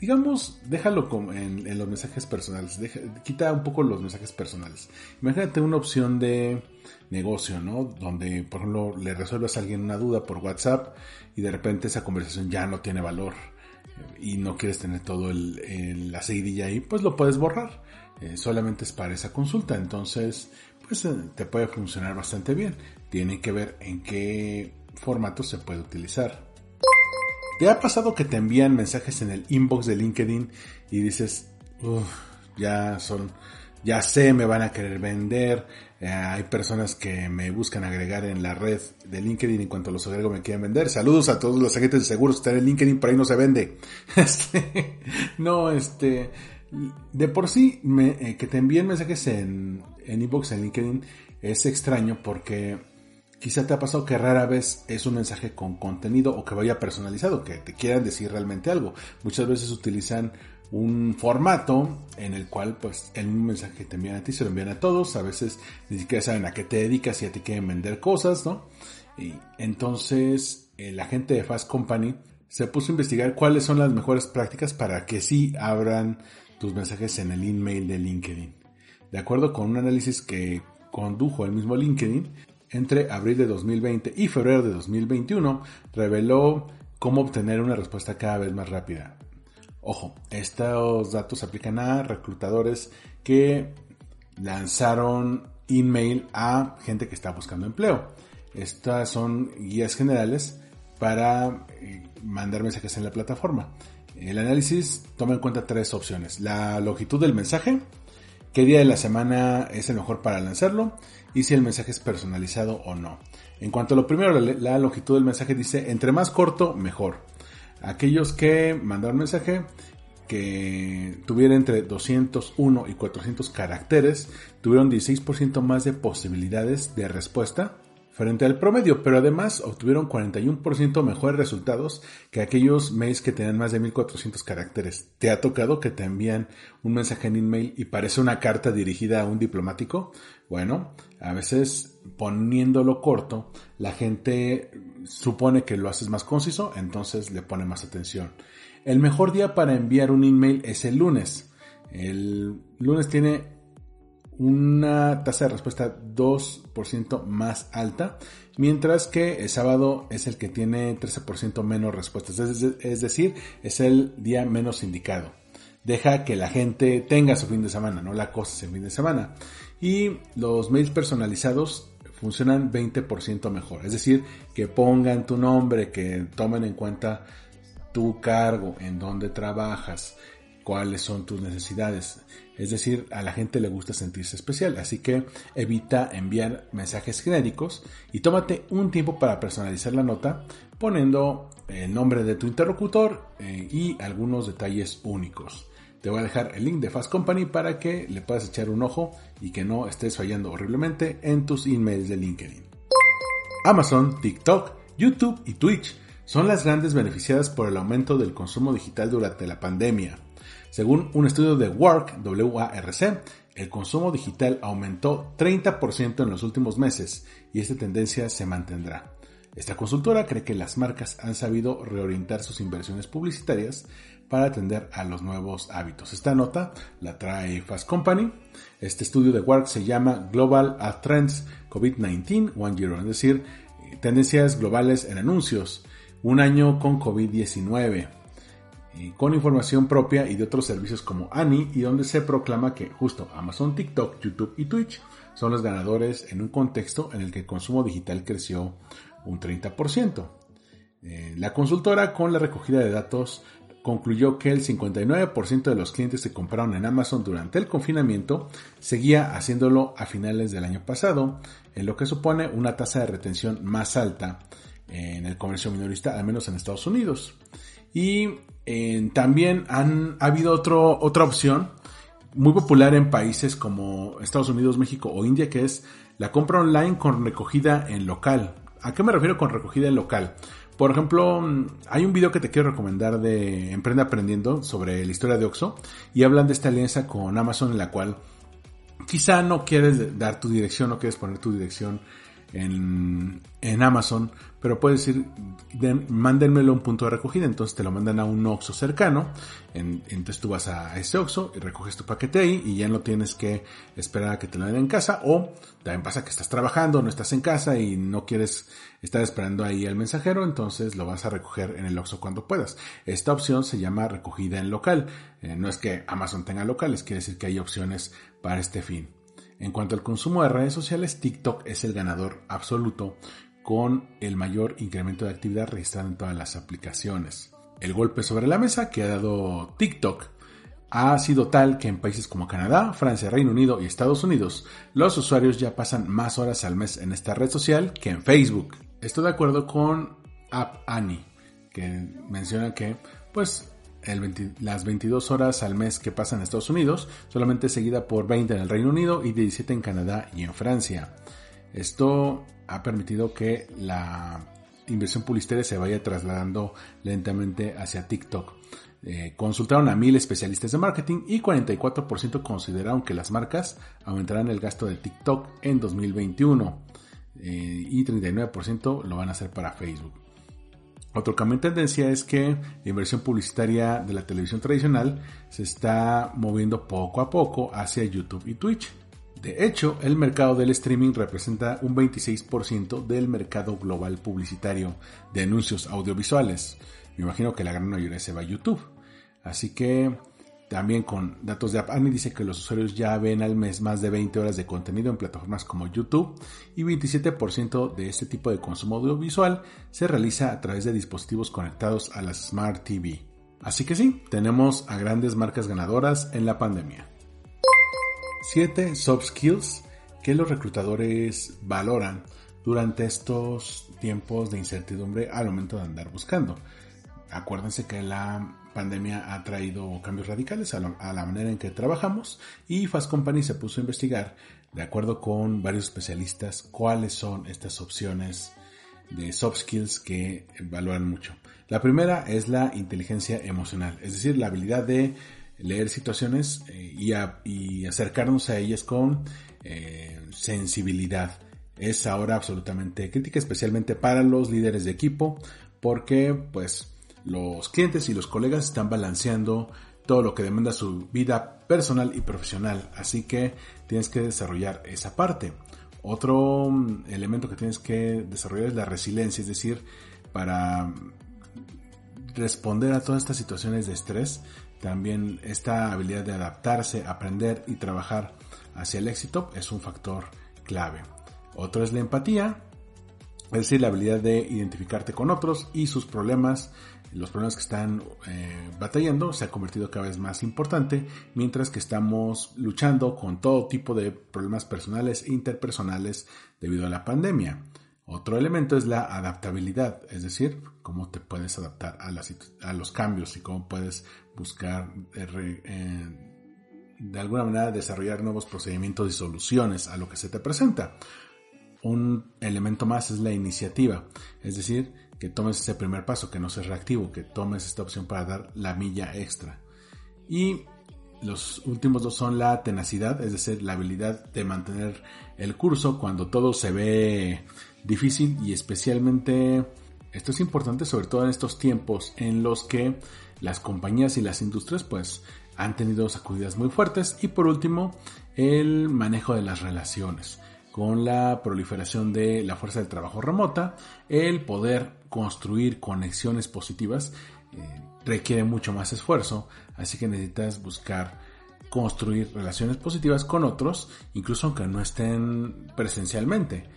digamos, déjalo en, en los mensajes personales, quita un poco los mensajes personales. Imagínate una opción de negocio, ¿no? Donde, por ejemplo, le resuelves a alguien una duda por WhatsApp y de repente esa conversación ya no tiene valor eh, y no quieres tener todo el, la seguidilla ahí, pues lo puedes borrar. Eh, solamente es para esa consulta. Entonces, pues eh, te puede funcionar bastante bien. Tiene que ver en qué formato se puede utilizar. ¿Te ha pasado que te envían mensajes en el inbox de LinkedIn y dices, ya son, ya sé, me van a querer vender, eh, hay personas que me buscan agregar en la red de LinkedIn en cuanto los agrego me quieren vender. Saludos a todos los agentes de seguros que están en LinkedIn, por ahí no se vende. Este, no, este, de por sí, eh, que te envíen mensajes en, en inbox en LinkedIn es extraño porque quizá te ha pasado que rara vez es un mensaje con contenido o que vaya personalizado, que te quieran decir realmente algo. Muchas veces utilizan un formato en el cual pues el mismo mensaje que te envían a ti se lo envían a todos, a veces ni siquiera saben a qué te dedicas y a ti quieren vender cosas, ¿no? Y entonces la gente de Fast Company se puso a investigar cuáles son las mejores prácticas para que sí abran tus mensajes en el email de LinkedIn. De acuerdo con un análisis que condujo el mismo LinkedIn, entre abril de 2020 y febrero de 2021, reveló cómo obtener una respuesta cada vez más rápida. Ojo, estos datos se aplican a reclutadores que lanzaron email a gente que está buscando empleo. Estas son guías generales para eh, mandar mensajes en la plataforma. El análisis toma en cuenta tres opciones. La longitud del mensaje, qué día de la semana es el mejor para lanzarlo y si el mensaje es personalizado o no. En cuanto a lo primero, la longitud del mensaje dice, entre más corto, mejor. Aquellos que mandaron mensaje que tuviera entre 201 y 400 caracteres tuvieron 16% más de posibilidades de respuesta frente al promedio, pero además obtuvieron 41% mejores resultados que aquellos mails que tenían más de 1400 caracteres. ¿Te ha tocado que te envían un mensaje en email y parece una carta dirigida a un diplomático? Bueno, a veces poniéndolo corto, la gente supone que lo haces más conciso, entonces le pone más atención. El mejor día para enviar un email es el lunes. El lunes tiene una tasa de respuesta 2% más alta, mientras que el sábado es el que tiene 13% menos respuestas, es decir, es el día menos indicado. Deja que la gente tenga su fin de semana, no la cosa el fin de semana. Y los mails personalizados funcionan 20% mejor, es decir, que pongan tu nombre, que tomen en cuenta tu cargo, en dónde trabajas, cuáles son tus necesidades. Es decir, a la gente le gusta sentirse especial, así que evita enviar mensajes genéricos y tómate un tiempo para personalizar la nota poniendo el nombre de tu interlocutor eh, y algunos detalles únicos. Te voy a dejar el link de Fast Company para que le puedas echar un ojo y que no estés fallando horriblemente en tus emails de LinkedIn. Amazon, TikTok, YouTube y Twitch son las grandes beneficiadas por el aumento del consumo digital durante la pandemia. Según un estudio de Work, WARC, el consumo digital aumentó 30% en los últimos meses y esta tendencia se mantendrá. Esta consultora cree que las marcas han sabido reorientar sus inversiones publicitarias para atender a los nuevos hábitos. Esta nota la trae Fast Company. Este estudio de Work se llama Global Ad Trends COVID-19 One Year, es decir, tendencias globales en anuncios, un año con COVID-19 con información propia y de otros servicios como Ani y donde se proclama que justo Amazon, TikTok, YouTube y Twitch son los ganadores en un contexto en el que el consumo digital creció un 30%. Eh, la consultora con la recogida de datos concluyó que el 59% de los clientes que compraron en Amazon durante el confinamiento seguía haciéndolo a finales del año pasado, en lo que supone una tasa de retención más alta en el comercio minorista, al menos en Estados Unidos. Y también han, ha habido otra opción muy popular en países como Estados Unidos, México o India, que es la compra online con recogida en local. ¿A qué me refiero con recogida en local? Por ejemplo, mm, hay un video que te quiero recomendar de Emprende Aprendiendo sobre la historia de Oxo y hablan de esta alianza con Amazon en la cual quizá no quieres dar tu dirección, no quieres poner tu dirección en, en Amazon, pero puedes decir, mándenmelo a un punto de recogida, entonces te lo mandan a un Oxxo cercano, entonces tú vas a ese Oxxo y recoges tu paquete ahí y ya no tienes que esperar a que te lo den en casa o también pasa que estás trabajando, no estás en casa y no quieres estar esperando ahí al mensajero, entonces lo vas a recoger en el Oxxo cuando puedas. Esta opción se llama recogida en local, eh, no es que Amazon tenga locales, quiere decir que hay opciones para este fin. En cuanto al consumo de redes sociales, TikTok es el ganador absoluto con el mayor incremento de actividad registrado en todas las aplicaciones. El golpe sobre la mesa que ha dado TikTok ha sido tal que en países como Canadá, Francia, Reino Unido y Estados Unidos, los usuarios ya pasan más horas al mes en esta red social que en Facebook. Esto de acuerdo con App Annie, que menciona que pues las 22 horas al mes que pasan en Estados Unidos, solamente seguida por 20 en el Reino Unido y 17 en Canadá y en Francia. Esto ha permitido que la inversión publicitaria se vaya trasladando lentamente hacia TikTok. Eh, consultaron a mil especialistas de marketing y 44% consideraron que las marcas aumentarán el gasto de TikTok en 2021 eh, y 39% lo van a hacer para Facebook. Otro cambio en tendencia es que la inversión publicitaria de la televisión tradicional se está moviendo poco a poco hacia YouTube y Twitch. De hecho, el mercado del streaming representa un 26% del mercado global publicitario de anuncios audiovisuales. Me imagino que la gran mayoría se va a YouTube. Así que También con datos de App dice que los usuarios ya ven al mes más de 20 horas de contenido en plataformas como YouTube y 27% de este tipo de consumo audiovisual se realiza a través de dispositivos conectados a la Smart TV. Así que sí, tenemos a grandes marcas ganadoras en la pandemia. 7 soft skills que los reclutadores valoran durante estos tiempos de incertidumbre al momento de andar buscando. Acuérdense que la pandemia ha traído cambios radicales a, la manera en que trabajamos y Fast Company se puso a investigar, de acuerdo con varios especialistas, cuáles son estas opciones de soft skills que valoran mucho. La primera es la inteligencia emocional, es decir, la habilidad de leer situaciones eh, y, acercarnos a ellas con eh, sensibilidad. Es ahora absolutamente crítica, especialmente para los líderes de equipo, porque pues los clientes y los colegas están balanceando todo lo que demanda su vida personal y profesional, así que tienes que desarrollar esa parte. Otro mm, elemento que tienes que desarrollar es la resiliencia, es decir, para responder a todas estas situaciones de estrés, también esta habilidad de adaptarse, aprender y trabajar hacia el éxito es un factor clave. Otro es la empatía, es decir, la habilidad de identificarte con otros y sus problemas, los problemas que están eh, batallando, se ha convertido cada vez más importante, mientras que estamos luchando con todo tipo de problemas personales e interpersonales debido a la pandemia. Otro elemento es la adaptabilidad, es decir, cómo te puedes adaptar a, los cambios y cómo puedes buscar eh, eh, de alguna manera desarrollar nuevos procedimientos y soluciones a lo que se te presenta. Un elemento más es la iniciativa, es decir, que tomes ese primer paso, que no seas reactivo, que tomes esta opción para dar la milla extra. Y los últimos dos son la tenacidad, es decir, la habilidad de mantener el curso cuando todo se ve difícil y especialmente esto es importante sobre todo en estos tiempos en los que las compañías y las industrias pues han tenido sacudidas muy fuertes y por último el manejo de las relaciones con la proliferación de la fuerza del trabajo remota, el poder construir conexiones positivas eh, requiere mucho más esfuerzo, así que necesitas buscar construir relaciones positivas con otros, incluso aunque no estén presencialmente,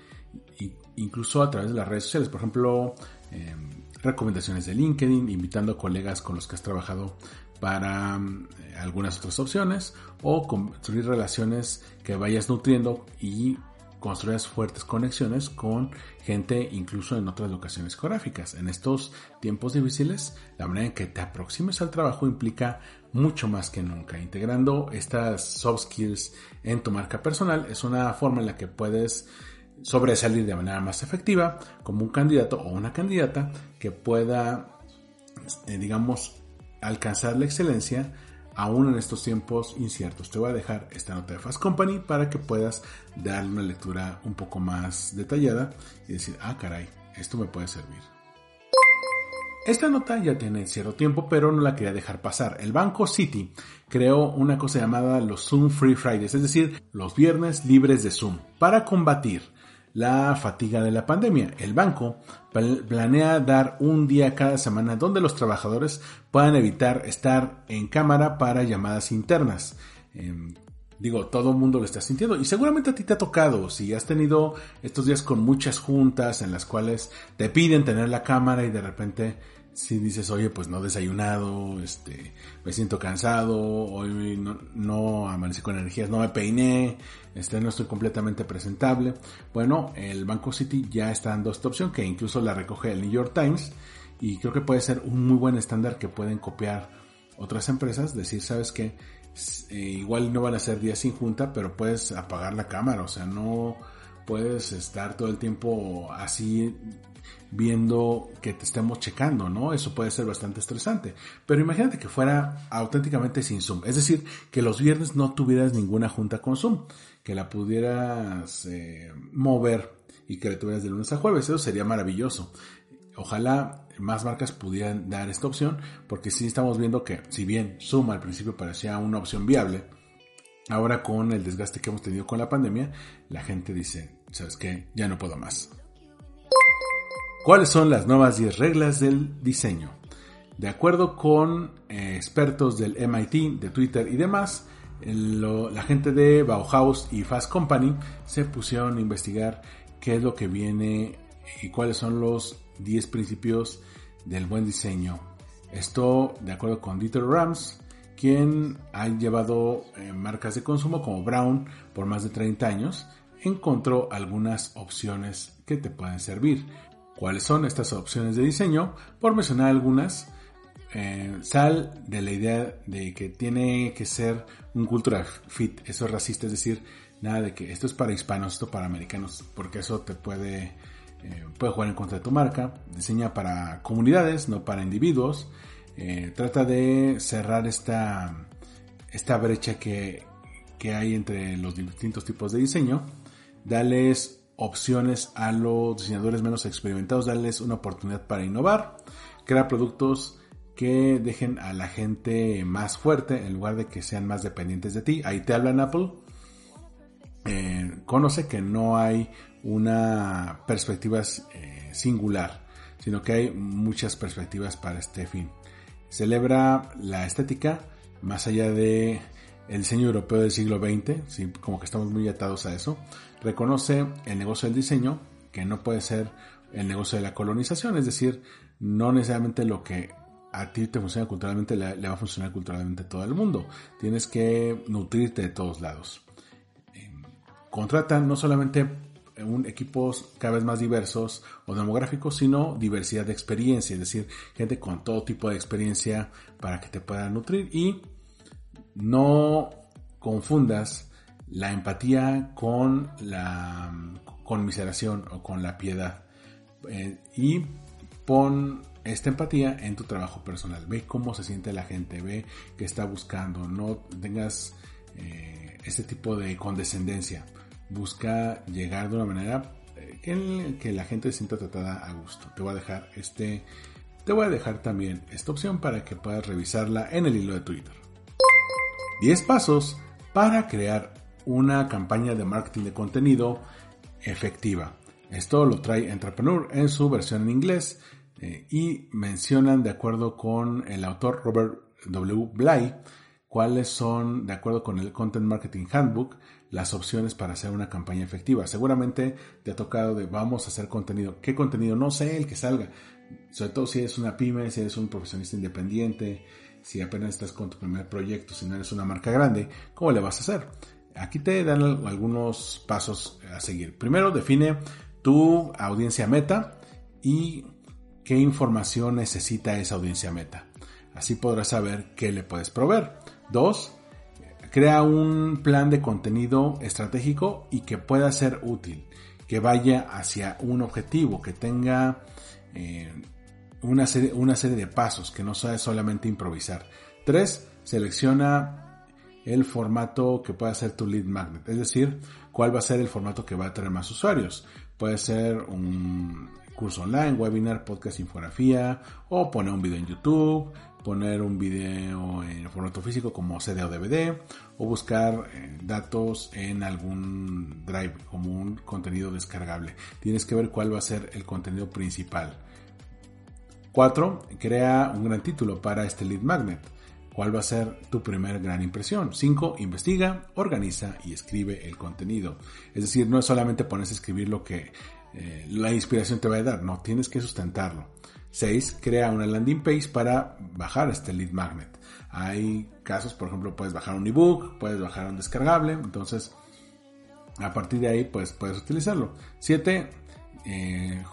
incluso a través de las redes sociales, por ejemplo, em, recomendaciones de LinkedIn, invitando a colegas con los que has trabajado para eh, algunas otras opciones o construir relaciones que vayas nutriendo y construyas fuertes conexiones con gente incluso en otras locaciones geográficas. En estos tiempos difíciles, la manera en que te aproximes al trabajo implica mucho más que nunca. Integrando estas soft skills en tu marca personal es una forma en la que puedes sobresalir de manera más efectiva como un candidato o una candidata que pueda, eh, digamos, alcanzar la excelencia aún en estos tiempos inciertos. Te voy a dejar esta nota de Fast Company para que puedas darle una lectura un poco más detallada y decir, ah, caray, esto me puede servir. Esta nota ya tiene cierto tiempo, pero no la quería dejar pasar. El banco City creó una cosa llamada los Zoom Free Fridays, es decir, los viernes libres de Zoom, para combatir la fatiga de la pandemia. El banco planea dar un día cada semana donde los trabajadores puedan evitar estar en cámara para llamadas internas. Em, digo, todo el mundo lo está sintiendo y seguramente a ti te ha tocado, si has tenido estos días con muchas juntas en las cuales te piden tener la cámara y de repente si dices, oye, pues no desayunado, este, me siento cansado, hoy no, no amanecí con energías, no me peiné, este, no estoy completamente presentable. Bueno, el Banco City ya está dando esta opción que incluso la recoge el New York Times y creo que puede ser un muy buen estándar que pueden copiar otras empresas, decir, sabes que eh, igual no van a ser días sin junta, pero puedes apagar la cámara, o sea, no puedes estar todo el tiempo así viendo que te estemos checando, ¿no? Eso puede ser bastante estresante. Pero imagínate que fuera auténticamente sin Zoom. Es decir, que los viernes no tuvieras ninguna junta con Zoom. Que la pudieras eh, mover y que la tuvieras de lunes a jueves. Eso sería maravilloso. Ojalá más marcas pudieran dar esta opción, porque sí estamos viendo que, si bien Zoom al principio parecía una opción viable, ahora con el desgaste que hemos tenido con la pandemia, la gente dice, ¿sabes qué? Ya no puedo más. ¿Cuáles son las nuevas 10 reglas del diseño? De acuerdo con eh, expertos del MIT, de Twitter y demás, la gente de Bauhaus y Fast Company se pusieron a investigar qué es lo que viene y cuáles son los 10 principios del buen diseño. Esto de acuerdo con Dieter Rams, quien ha llevado eh, marcas de consumo como Brown por más de 30 años, encontró algunas opciones que te pueden servir. ¿Cuáles son estas opciones de diseño? Por mencionar algunas, eh, sal de la idea de que tiene que ser un cultural fit, eso es racista, es decir, nada de que esto es para hispanos, esto para americanos, porque eso te puede, eh, puede jugar en contra de tu marca. Diseña para comunidades, no para individuos. Eh, trata de cerrar esta, esta brecha que, que hay entre los distintos tipos de diseño. Dales opciones a los diseñadores menos experimentados, darles una oportunidad para innovar, crear productos que dejen a la gente más fuerte en lugar de que sean más dependientes de ti. Ahí te hablan Apple. Eh, conoce que no hay una perspectiva eh, singular, sino que hay muchas perspectivas para este fin. Celebra la estética más allá de el diseño europeo del siglo XX, como que estamos muy atados a eso. Reconoce el negocio del diseño, que no puede ser el negocio de la colonización, es decir, no necesariamente lo que a ti te funciona culturalmente, le, va a funcionar culturalmente a todo el mundo. Tienes que nutrirte de todos lados. Em, contratan no solamente un, equipos cada vez más diversos o demográficos, sino diversidad de experiencia, es decir, gente con todo tipo de experiencia para que te puedan nutrir y no confundas la empatía con la conmiseración o con la piedad. Eh, y pon esta empatía en tu trabajo personal. Ve cómo se siente la gente, ve que está buscando. No tengas eh, este tipo de condescendencia. Busca llegar de una manera eh, que, la gente se sienta tratada a gusto. Te voy a dejar este. Te voy a dejar también esta opción para que puedas revisarla en el hilo de Twitter. 10 pasos para crear una campaña de marketing de contenido efectiva. Esto lo trae Entrepreneur en su versión en inglés eh, y mencionan, de acuerdo con el autor Robert W. Bly, cuáles son, de acuerdo con el Content Marketing Handbook, las opciones para hacer una campaña efectiva. Seguramente te ha tocado de vamos a hacer contenido. ¿Qué contenido? No sé, el que salga. Sobre todo si eres una pyme, si eres un profesionista independiente, si apenas estás con tu primer proyecto, si no eres una marca grande, ¿cómo le vas a hacer? Aquí te dan algunos pasos a seguir. Primero, define tu audiencia meta y qué información necesita esa audiencia meta. Así podrás saber qué le puedes proveer. Dos, crea un plan de contenido estratégico y que pueda ser útil, que vaya hacia un objetivo, que tenga eh, una, serie, una serie de pasos, que no sea solamente improvisar. Tres, selecciona el formato que pueda ser tu lead magnet, es decir, cuál va a ser el formato que va a tener más usuarios. Puede ser un curso online, webinar, podcast, infografía, o poner un video en YouTube, poner un video en formato físico como CD o DVD, o buscar eh, datos en algún drive como un contenido descargable. Tienes que ver cuál va a ser el contenido principal. 4. Crea un gran título para este lead magnet. ¿Cuál va a ser tu primer gran impresión? 5. Investiga, organiza y escribe el contenido. Es decir, no es solamente ponerse a escribir lo que eh, la inspiración te va a dar, no, tienes que sustentarlo. 6. Crea una landing page para bajar este lead magnet. Hay casos, por ejemplo, puedes bajar un ebook, puedes bajar un descargable, entonces a partir de ahí pues puedes utilizarlo. 7. Eh,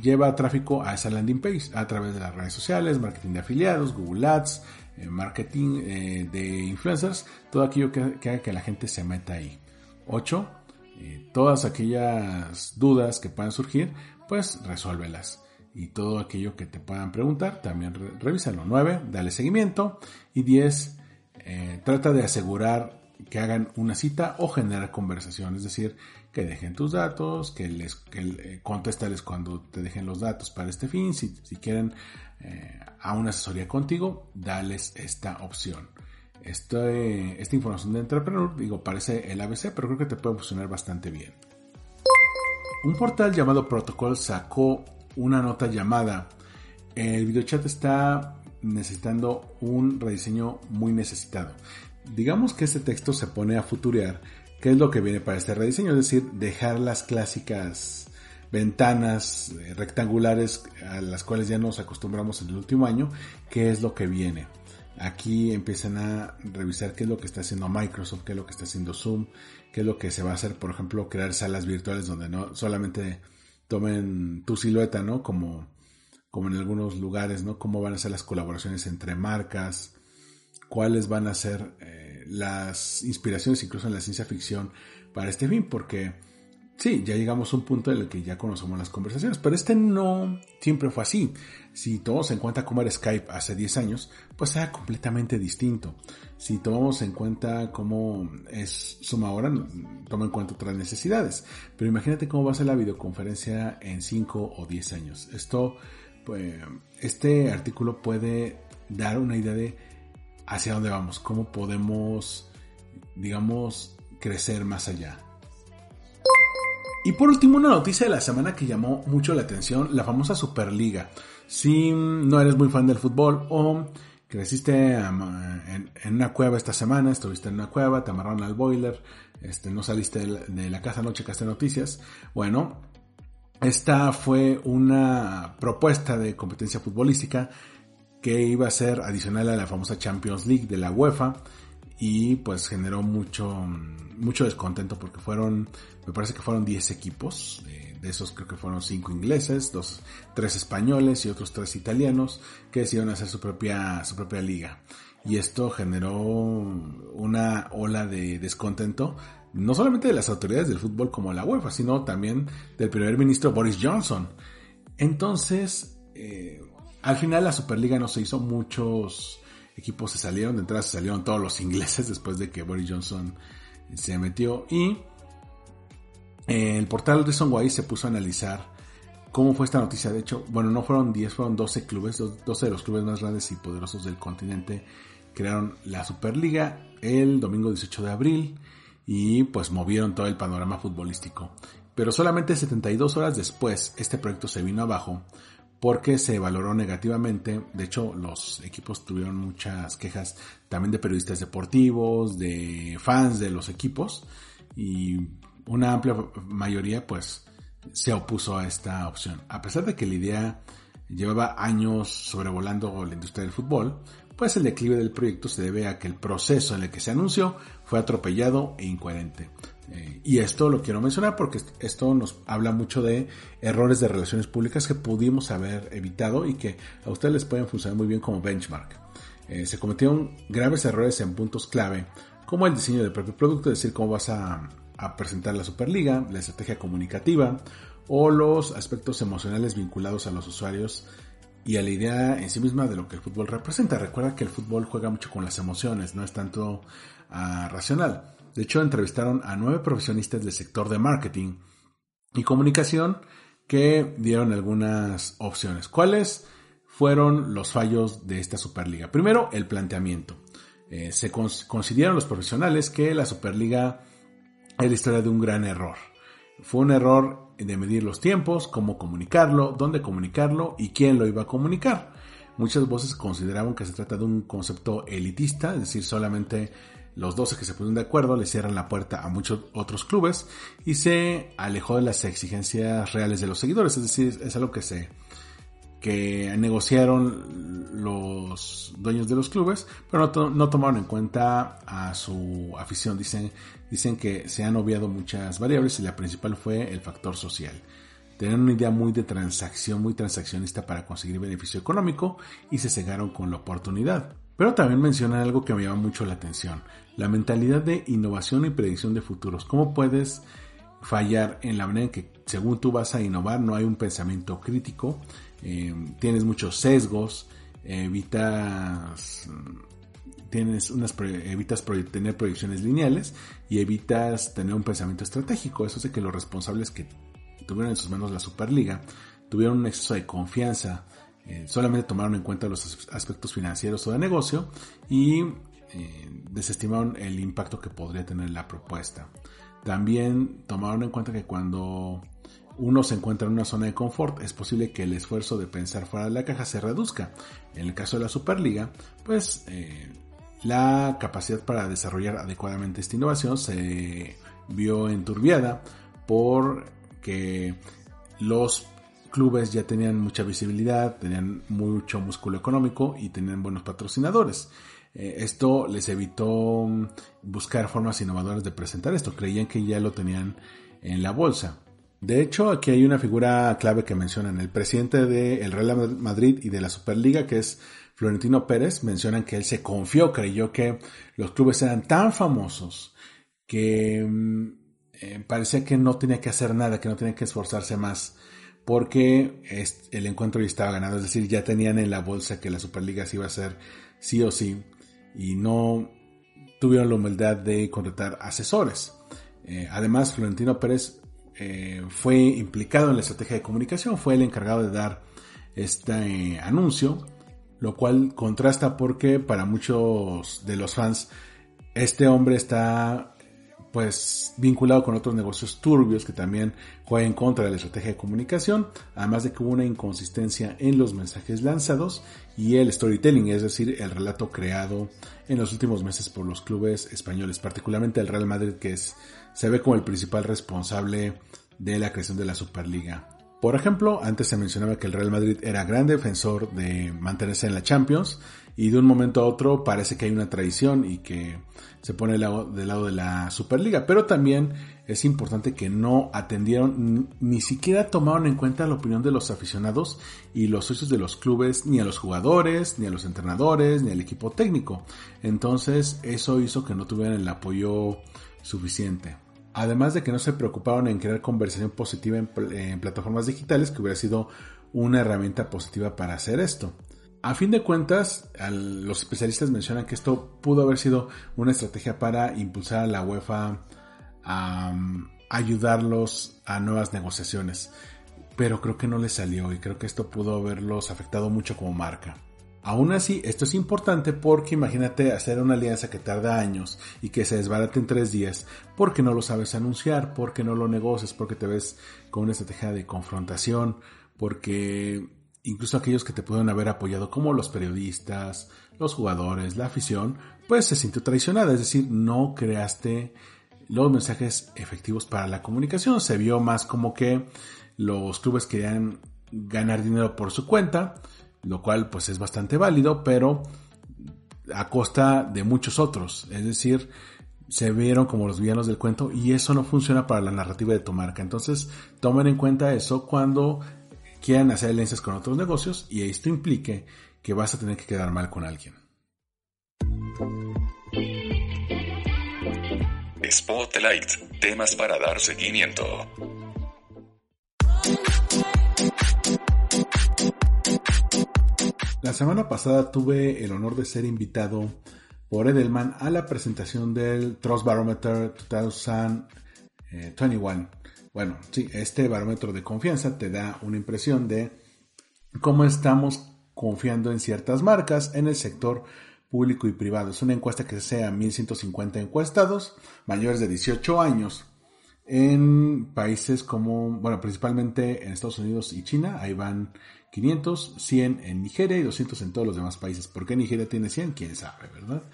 lleva tráfico a esa landing page a través de las redes sociales, marketing de afiliados, Google Ads, eh, marketing de influencers, todo aquello que, que haga que la gente se meta ahí. 8 eh, todas aquellas dudas que puedan surgir, pues resuélvelas. Y todo aquello que te puedan preguntar, también revísalo. 9. Dale seguimiento. Y 10. Eh, trata de asegurar que hagan una cita o generar conversación. Es decir, que dejen tus datos, que les que, eh, contéstales cuando te dejen los datos para este fin. Si, si quieren a una asesoría contigo, dales esta opción. Este, esta información de Entrepreneur, digo, parece el ABC, pero creo que te puede funcionar bastante bien. Un portal llamado Protocol sacó una nota llamada El videochat está necesitando un rediseño muy necesitado. Digamos que este texto se pone a futurear qué es lo que viene para este rediseño, es decir, dejar las clásicas ventanas eh, rectangulares a las cuales ya nos acostumbramos en el último año, qué es lo que viene. Aquí empiezan a revisar qué es lo que está haciendo Microsoft, qué es lo que está haciendo Zoom, qué es lo que se va a hacer, por ejemplo, crear salas virtuales donde no solamente tomen tu silueta, ¿no? Como, como en algunos lugares, ¿no? Cómo van a ser las colaboraciones entre marcas, cuáles van a ser eh, las inspiraciones incluso en la ciencia ficción para este fin, porque Sí, ya llegamos a un punto en el que ya conocemos las conversaciones, pero este no siempre fue así. Si tomamos en cuenta cómo era Skype hace 10 años, pues era completamente distinto. Si tomamos en cuenta cómo es Zoom ahora, toma en cuenta otras necesidades. Pero imagínate cómo va a ser la videoconferencia en 5 o 10 años. Esto, pues, este artículo puede dar una idea de hacia dónde vamos, cómo podemos, digamos, crecer más allá. Y por último, una noticia de la semana que llamó mucho la atención, la famosa Superliga. Si no eres muy fan del fútbol o creciste en, una cueva esta semana, estuviste en una cueva, te amarraron al boiler, este, no saliste de la, de la casa, no checaste noticias, bueno, esta fue una propuesta de competencia futbolística que iba a ser adicional a la famosa Champions League de la UEFA y pues generó mucho, mucho descontento porque fueron, me parece que fueron 10 equipos, eh, de esos creo que fueron 5 ingleses, dos, 3 españoles y otros 3 italianos que decidieron hacer su propia, su propia liga. Y esto generó una ola de descontento, no solamente de las autoridades del fútbol como la UEFA, sino también del primer ministro Boris Johnson. Entonces, eh, al final la Superliga no se hizo muchos, equipos se salieron, de entrada se salieron todos los ingleses después de que Boris Johnson se metió y eh, el portal Reason Why se puso a analizar cómo fue esta noticia. De hecho, bueno, no fueron 10, fueron 12 clubes, 12 de los clubes más grandes y poderosos del continente crearon la Superliga el domingo 18 de abril y pues movieron todo el panorama futbolístico. Pero solamente 72 horas después este proyecto se vino abajo porque se valoró negativamente. De hecho, los equipos tuvieron muchas quejas también de periodistas deportivos, de fans de los equipos y una amplia mayoría pues se opuso a esta opción. A pesar de que la idea llevaba años sobrevolando la industria del fútbol, pues el declive del proyecto se debe a que el proceso en el que se anunció fue atropellado e incoherente. Y esto lo quiero mencionar porque esto nos habla mucho de errores de relaciones públicas que pudimos haber evitado y que a ustedes les pueden funcionar muy bien como benchmark. Eh, se cometieron graves errores en puntos clave, como el diseño del propio producto, es decir, cómo vas a, presentar la Superliga, la estrategia comunicativa o los aspectos emocionales vinculados a los usuarios y a la idea en sí misma de lo que el fútbol representa. Recuerda que el fútbol juega mucho con las emociones, no es tanto uh, racional. De hecho, entrevistaron a nueve profesionistas del sector de marketing y comunicación que dieron algunas opciones. ¿Cuáles fueron los fallos de esta Superliga? Primero, el planteamiento. Eh, se consideraron los profesionales que la Superliga es historia de un gran error. Fue un error de medir los tiempos, cómo comunicarlo, dónde comunicarlo y quién lo iba a comunicar. Muchas voces consideraban que se trata de un concepto elitista, es decir, solamente los 12 que se pusieron de acuerdo le cierran la puerta a muchos otros clubes y se alejó de las exigencias reales de los seguidores. Es decir, es algo que se que negociaron los dueños de los clubes, pero no, no, tomaron en cuenta a su afición. Dicen, dicen que se han obviado muchas variables y la principal fue el factor social. Tenían una idea muy de transacción, muy transaccionista para conseguir beneficio económico y se cegaron con la oportunidad. Pero también mencionan algo que me llama mucho la atención la mentalidad de innovación y predicción de futuros. ¿Cómo puedes fallar en la manera en que según tú vas a innovar no hay un pensamiento crítico? Eh, tienes muchos sesgos, evitas tienes unas evitas tener proyecciones lineales y evitas tener un pensamiento estratégico. Eso hace que los responsables que tuvieron en sus manos la Superliga tuvieron un exceso de confianza, eh, solamente tomaron en cuenta los aspectos financieros o de negocio y eh, desestimaron el impacto que podría tener la propuesta. También tomaron en cuenta que cuando uno se encuentra en una zona de confort, es posible que el esfuerzo de pensar fuera de la caja se reduzca. En el caso de la Superliga, pues eh, la capacidad para desarrollar adecuadamente esta innovación se vio enturbiada porque los clubes ya tenían mucha visibilidad, tenían mucho músculo económico y tenían buenos patrocinadores. Eh, esto les evitó mm, buscar formas innovadoras de presentar esto, creían que ya lo tenían en la bolsa. De hecho, aquí hay una figura clave que mencionan. El presidente del Real Madrid y de la Superliga, que es Florentino Pérez, mencionan que él se confió, creyó que los clubes eran tan famosos que mm, eh, parecía que no tenía que hacer nada, que no tenía que esforzarse más, porque el encuentro ya estaba ganado. Es decir, ya tenían en la bolsa que la Superliga se iba a hacer sí o sí, y no tuvieron la humildad de contratar asesores. Eh, además, Florentino Pérez eh, fue implicado en la estrategia de comunicación, fue el encargado de dar este anuncio, lo cual contrasta porque para muchos de los fans este hombre está pues vinculado con otros negocios turbios que también juegan en contra de la estrategia de comunicación, además de que hubo una inconsistencia en los mensajes lanzados y el storytelling, es decir, el relato creado en los últimos meses por los clubes españoles, particularmente el Real Madrid que se ve como el principal responsable de la creación de la Superliga. Por ejemplo, antes se mencionaba que el Real Madrid era gran defensor de mantenerse en la Champions y de un momento a otro parece que hay una traición y que se pone del lado, de la Superliga. Pero también es importante que no atendieron, ni siquiera tomaron en cuenta la opinión de los aficionados y los socios de los clubes, ni a los jugadores, ni a los entrenadores, ni al equipo técnico. Entonces eso hizo que no tuvieran el apoyo suficiente. Además de que no se preocuparon en crear conversación positiva en, plataformas digitales, que hubiera sido una herramienta positiva para hacer esto. A fin de cuentas, los especialistas mencionan que esto pudo haber sido una estrategia para impulsar a la UEFA a, mm, ayudarlos a nuevas negociaciones. Pero creo que no les salió y creo que esto pudo haberlos afectado mucho como marca. Aún así, esto es importante porque imagínate hacer una alianza que tarda años y que se desbarate en tres días porque no lo sabes anunciar, porque no lo negocies, porque te ves con una estrategia de confrontación, porque incluso aquellos que te pueden haber apoyado como los periodistas, los jugadores, la afición, pues se sintió traicionada, es decir, no creaste los mensajes efectivos para la comunicación, se vio más como que los clubes querían ganar dinero por su cuenta, lo cual pues es bastante válido, pero a costa de muchos otros, es decir, se vieron como los villanos del cuento y eso no funciona para la narrativa de tu marca. Entonces, tomen en cuenta eso cuando quieran hacer alianzas con otros negocios y esto implique que vas a tener que quedar mal con alguien. Spotlight, temas para dar seguimiento. La semana pasada tuve el honor de ser invitado por Edelman a la presentación del Trust Barometer 2021. Bueno, sí, este barómetro de confianza te da una impresión de cómo estamos confiando en ciertas marcas en el sector público y privado. Es una encuesta que se hace a 1150 encuestados mayores de 18 años en países como, bueno, principalmente en Estados Unidos y China, ahí van 500, 100 en Nigeria y 200 en todos los demás países. ¿Por qué Nigeria tiene 100? Quién sabe, ¿verdad?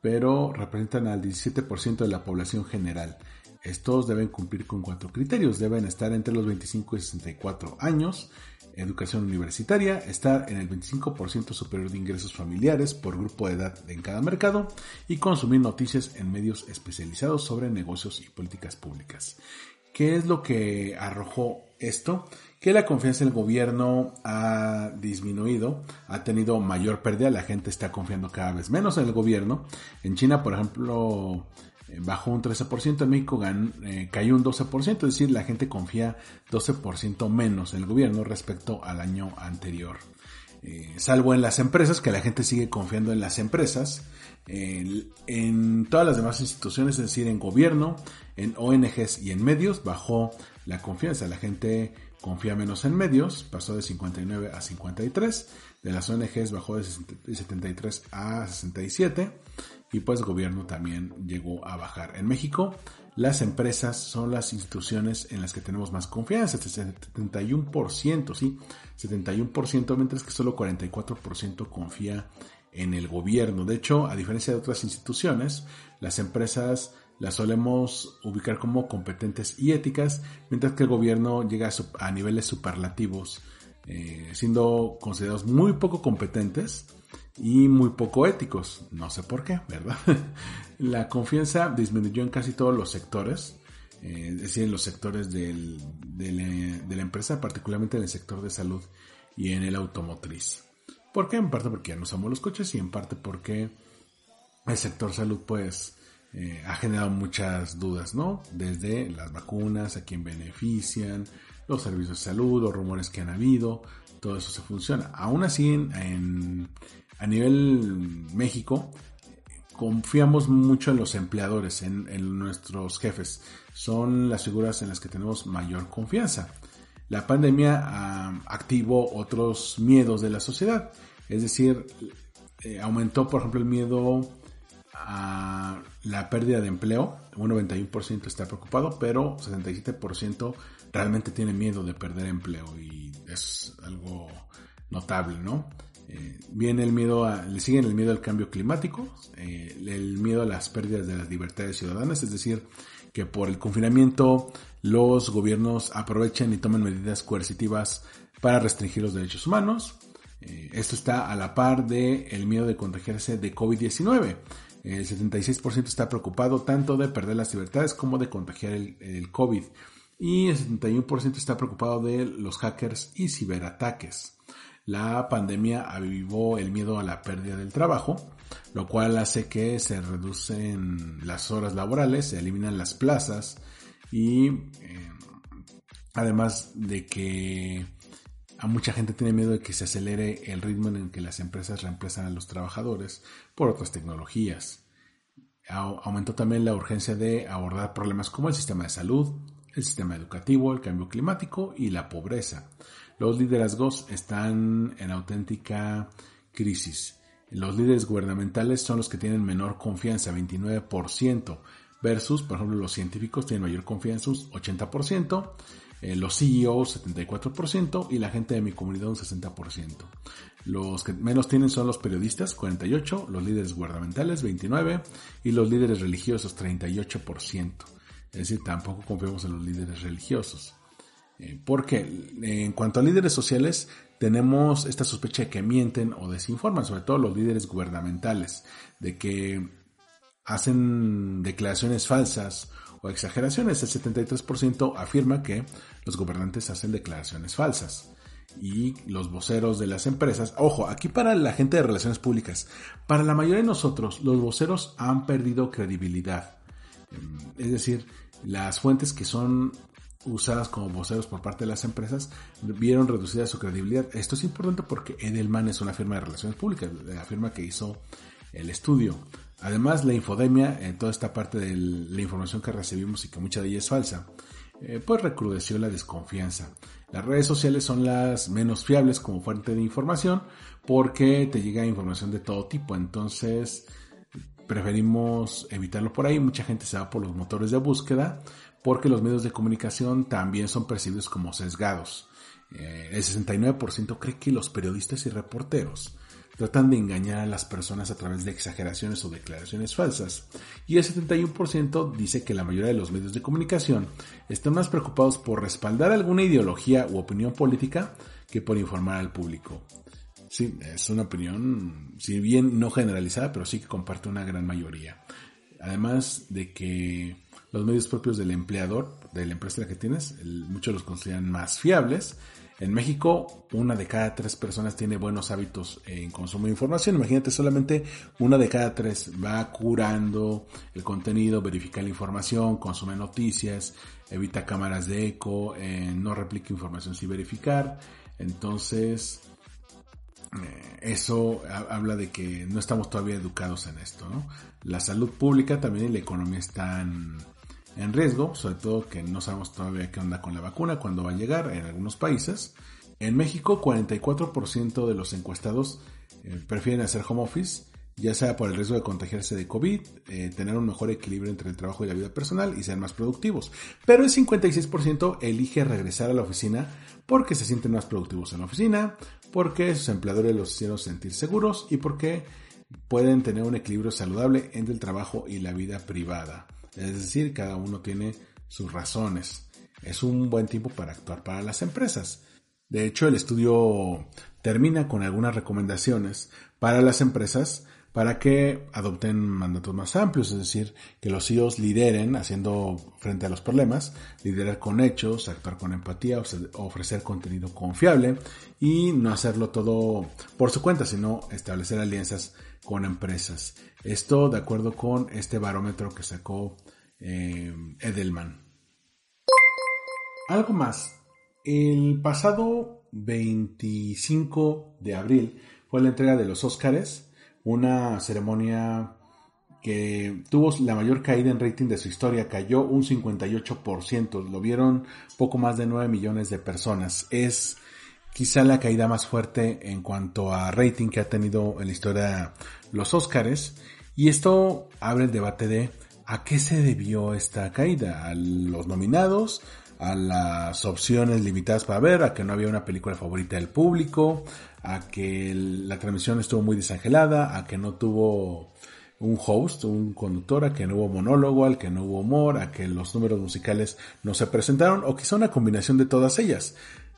Pero representan al 17% de la población general. Estos deben cumplir con cuatro criterios. Deben estar entre los 25 y 64 años, educación universitaria, estar en el 25% superior de ingresos familiares por grupo de edad en cada mercado y consumir noticias en medios especializados sobre negocios y políticas públicas. ¿Qué es lo que arrojó esto? Que la confianza en el gobierno ha disminuido, ha tenido mayor pérdida, la gente está confiando cada vez menos en el gobierno. En China, por ejemplo, bajó un 13%, en México eh, cayó un 12%, es decir, la gente confía 12% menos en el gobierno respecto al año anterior. Eh, salvo en las empresas, que la gente sigue confiando en las empresas, en todas las demás instituciones, es decir, en gobierno, en ONGs y en medios, bajó la confianza. La gente confía menos en medios, pasó de 59 a 53, de las ONGs bajó de 73 a 67 y pues gobierno también llegó a bajar. En México, las empresas son las instituciones en las que tenemos más confianza, 71%, sí, 71%, mientras que solo 44% confía en el gobierno. De hecho, a diferencia de otras instituciones, las empresas las solemos ubicar como competentes y éticas, mientras que el gobierno llega a, niveles superlativos, eh, siendo considerados muy poco competentes y muy poco éticos. No sé por qué, ¿verdad? la confianza disminuyó en casi todos los sectores, eh, es decir, en los sectores del, de, la, empresa, particularmente en el sector de salud y en el automotriz. ¿Por qué? En parte porque ya no usamos los coches y en parte porque el sector salud pues eh, ha generado muchas dudas, ¿no? Desde las vacunas, a quién benefician, los servicios de salud, los rumores que han habido, todo eso se funciona. Aún así, en, a nivel México, confiamos mucho en los empleadores, en, nuestros jefes. Son las figuras en las que tenemos mayor confianza. La pandemia ah, activó otros miedos de la sociedad. Es decir, eh, aumentó, por ejemplo, el miedo a la pérdida de empleo. Un 91% está preocupado, pero 67% realmente tiene miedo de perder empleo y es algo notable, ¿no? Eh, viene el miedo a, le siguen el miedo al cambio climático, eh, el miedo a las pérdidas de las libertades ciudadanas, es decir, que por el confinamiento los gobiernos aprovechan y toman medidas coercitivas para restringir los derechos humanos. Eh, esto está a la par de el miedo de contagiarse de COVID-19. El 76% está preocupado tanto de perder las libertades como de contagiar el, el COVID. Y el 71% está preocupado de los hackers y ciberataques. La pandemia avivó el miedo a la pérdida del trabajo, lo cual hace que se reducen las horas laborales, se eliminan las plazas y eh, además de que a mucha gente tiene miedo de que se acelere el ritmo en el que las empresas reemplazan a los trabajadores por otras tecnologías. Aumentó también la urgencia de abordar problemas como el sistema de salud, el sistema educativo, el cambio climático y la pobreza. Los liderazgos están en auténtica crisis. Los líderes gubernamentales son los que tienen menor confianza, 29%, versus, por ejemplo, los científicos tienen mayor confianza, 80%, eh, los CEOs 74% y la gente de mi comunidad un 60%. Los que menos tienen son los periodistas, 48%, los líderes gubernamentales, 29%, y los líderes religiosos, 38%. Es decir, tampoco confiamos en los líderes religiosos. Eh, porque en cuanto a líderes sociales, tenemos esta sospecha de que mienten o desinforman, sobre todo los líderes gubernamentales, de que hacen declaraciones falsas o exageraciones. El 73% afirma que los gobernantes hacen declaraciones falsas. Y los voceros de las empresas, ojo, aquí para la gente de relaciones públicas, para la mayoría de nosotros, los voceros han perdido credibilidad. Es decir, las fuentes que son usadas como voceros por parte de las empresas vieron reducida su credibilidad. Esto es importante porque Edelman es una firma de relaciones públicas, la firma que hizo el estudio. Además, la infodemia, en toda esta parte de la información que recibimos y que mucha de ella es falsa, eh, pues recrudeció la desconfianza. Las redes sociales son las menos fiables como fuente de información porque te llega información de todo tipo. Entonces, preferimos evitarlo por ahí. Mucha gente se va por los motores de búsqueda porque los medios de comunicación también son percibidos como sesgados. Eh, el 69% cree que los periodistas y reporteros tratan de engañar a las personas a través de exageraciones o declaraciones falsas. Y el 71% dice que la mayoría de los medios de comunicación están más preocupados por respaldar alguna ideología u opinión política que por informar al público. Sí, es una opinión, si bien no generalizada, pero sí que comparte una gran mayoría. Además de que los medios propios del empleador, de la empresa que tienes, muchos los consideran más fiables. En México, una de cada tres personas tiene buenos hábitos en consumo de información. Imagínate, solamente una de cada tres va curando el contenido, verifica la información, consume noticias, evita cámaras de eco, eh, no replica información sin verificar. Entonces, eh, eso habla de que no estamos todavía educados en esto. La salud pública también y la economía están en riesgo, sobre todo que no sabemos todavía qué onda con la vacuna, cuándo va a llegar en algunos países. En México, 44% de los encuestados eh, prefieren hacer home office ya sea por el riesgo de contagiarse de COVID, eh, tener un mejor equilibrio entre el trabajo y la vida personal y ser más productivos. Pero el 56% elige regresar a la oficina porque se sienten más productivos en la oficina, porque sus empleadores los hicieron sentir seguros y porque pueden tener un equilibrio saludable entre el trabajo y la vida privada. Es decir, cada uno tiene sus razones. Es un buen tiempo para actuar para las empresas. De hecho, el estudio termina con algunas recomendaciones para las empresas para que adopten mandatos más amplios, es decir, que los CEOs lideren haciendo frente a los problemas, liderar con hechos, actuar con empatía, ofrecer contenido confiable y no hacerlo todo por su cuenta, sino establecer alianzas con empresas. Esto de acuerdo con este barómetro que sacó eh, Edelman. Algo más. El pasado 25 de abril fue la entrega de los Óscares, una ceremonia que tuvo la mayor caída en rating de su historia, cayó un 58%, lo vieron poco más de 9 millones de personas. Es quizá la caída más fuerte en cuanto a rating que ha tenido en la historia los Óscares. Y esto abre el debate de a qué se debió esta caída, a los nominados, a las opciones limitadas para ver, a que no había una película favorita del público, a que la transmisión estuvo muy desangelada, a que no tuvo un host, un conductor, a que no hubo monólogo, al que no hubo humor, a que los números musicales no se presentaron, o quizá una combinación de todas ellas.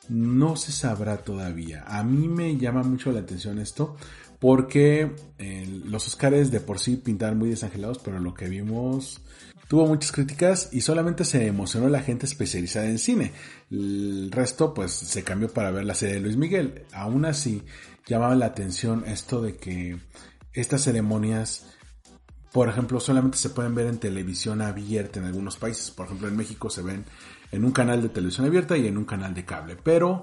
No se sabrá todavía. A mí me llama mucho la atención esto porque eh, los Oscars de por sí pintaban muy desangelados, pero lo que vimos tuvo muchas críticas y solamente se emocionó la gente especializada en cine. El resto pues se cambió para ver la serie de Luis Miguel. Aún así llamaba la atención esto de que estas ceremonias por ejemplo, solamente se pueden ver en televisión abierta en algunos países. Por ejemplo, en México se ven en un canal de televisión abierta y en un canal de cable. Pero,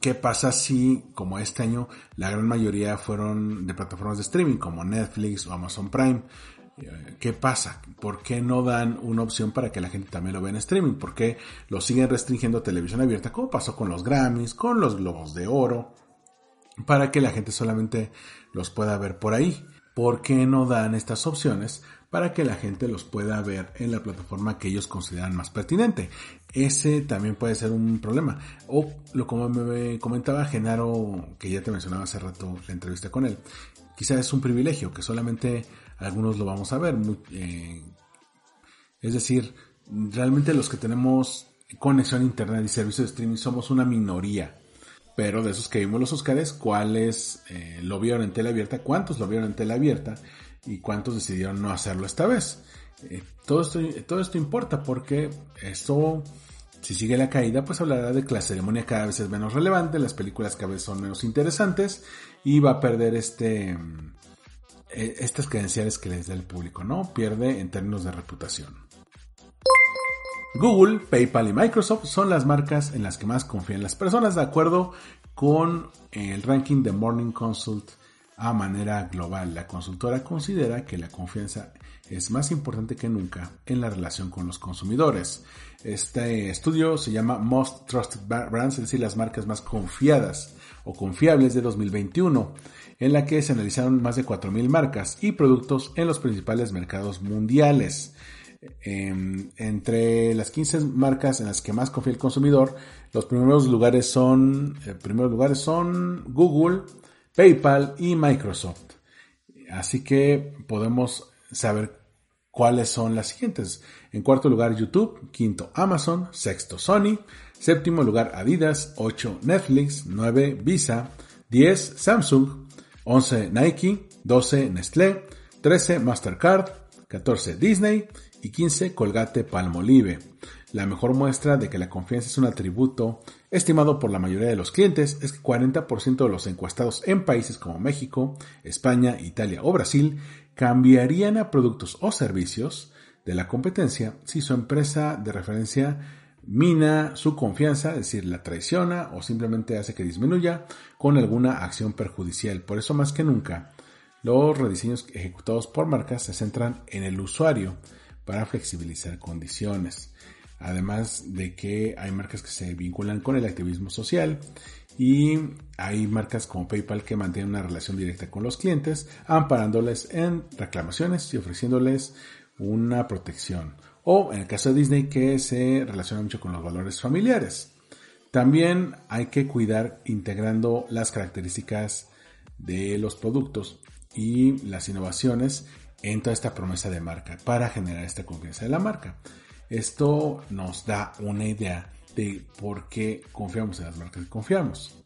¿qué pasa si, como este año, la gran mayoría fueron de plataformas de streaming como Netflix o Amazon Prime? Eh, ¿Qué pasa? ¿Por qué no dan una opción para que la gente también lo vea en streaming? ¿Por qué lo siguen restringiendo a televisión abierta? Como pasó con los Grammys, con los Globos de Oro, para que la gente solamente los pueda ver por ahí. ¿Por qué no dan estas opciones para que la gente los pueda ver en la plataforma que ellos consideran más pertinente. Ese también puede ser un problema. O lo como me comentaba Genaro, que ya te mencionaba hace rato la entrevista con él, quizás es un privilegio que solamente algunos lo vamos a ver. Eh, es decir, realmente los que tenemos conexión a internet y servicios de streaming somos una minoría. Pero de esos que vimos los Oscars, ¿cuáles eh, lo vieron en tele abierta? ¿Cuántos lo vieron en tele abierta? Y cuántos decidieron no hacerlo esta vez. Eh, todo, esto, todo esto importa porque esto, si sigue la caída, pues hablará de que la ceremonia cada vez es menos relevante, las películas cada vez son menos interesantes y va a perder este, eh, estas credenciales que les da el público, ¿no? Pierde en términos de reputación. Google, PayPal y Microsoft son las marcas en las que más confían las personas, de acuerdo con el ranking de Morning Consult a manera global. La consultora considera que la confianza es más importante que nunca en la relación con los consumidores. Este estudio se llama Most Trusted Brands, es decir, las marcas más confiadas o confiables de 2021, en la que se analizaron más de 4.000 marcas y productos en los principales mercados mundiales. Em, entre las 15 marcas en las que más confía el consumidor, los primeros lugares son, eh, primeros lugares son Google, PayPal y Microsoft. Así que podemos saber cuáles son las siguientes. En cuarto lugar YouTube, quinto Amazon, sexto Sony, séptimo lugar Adidas, 8 Netflix, 9 Visa, 10 Samsung, 11 Nike, 12 Nestlé, 13 Mastercard, 14 Disney. Y 15 Colgate Palmolive. La mejor muestra de que la confianza es un atributo estimado por la mayoría de los clientes es que 40% de los encuestados en países como México, España, Italia o Brasil cambiarían a productos o servicios de la competencia si su empresa de referencia mina su confianza, es decir, la traiciona o simplemente hace que disminuya con alguna acción perjudicial. Por eso más que nunca, los rediseños ejecutados por marcas se centran en el usuario para flexibilizar condiciones además de que hay marcas que se vinculan con el activismo social y hay marcas como PayPal que mantienen una relación directa con los clientes, amparándoles en reclamaciones y ofreciéndoles una protección. O en el caso de Disney que se relaciona mucho con los valores familiares. También hay que cuidar integrando las características de los productos y las innovaciones en toda esta promesa de marca para generar esta confianza de la marca. Esto nos da una idea de por qué confiamos en las marcas que confiamos.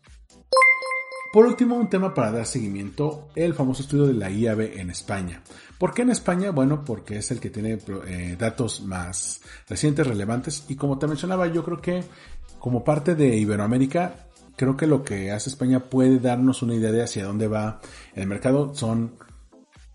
Por último, un tema para dar seguimiento, el famoso estudio de la IAB en España. ¿Por qué en España? Bueno, porque es el que tiene eh, datos más recientes, relevantes, y como te mencionaba, yo creo que como parte de Iberoamérica, creo que lo que hace España puede darnos una idea de hacia dónde va el mercado. Son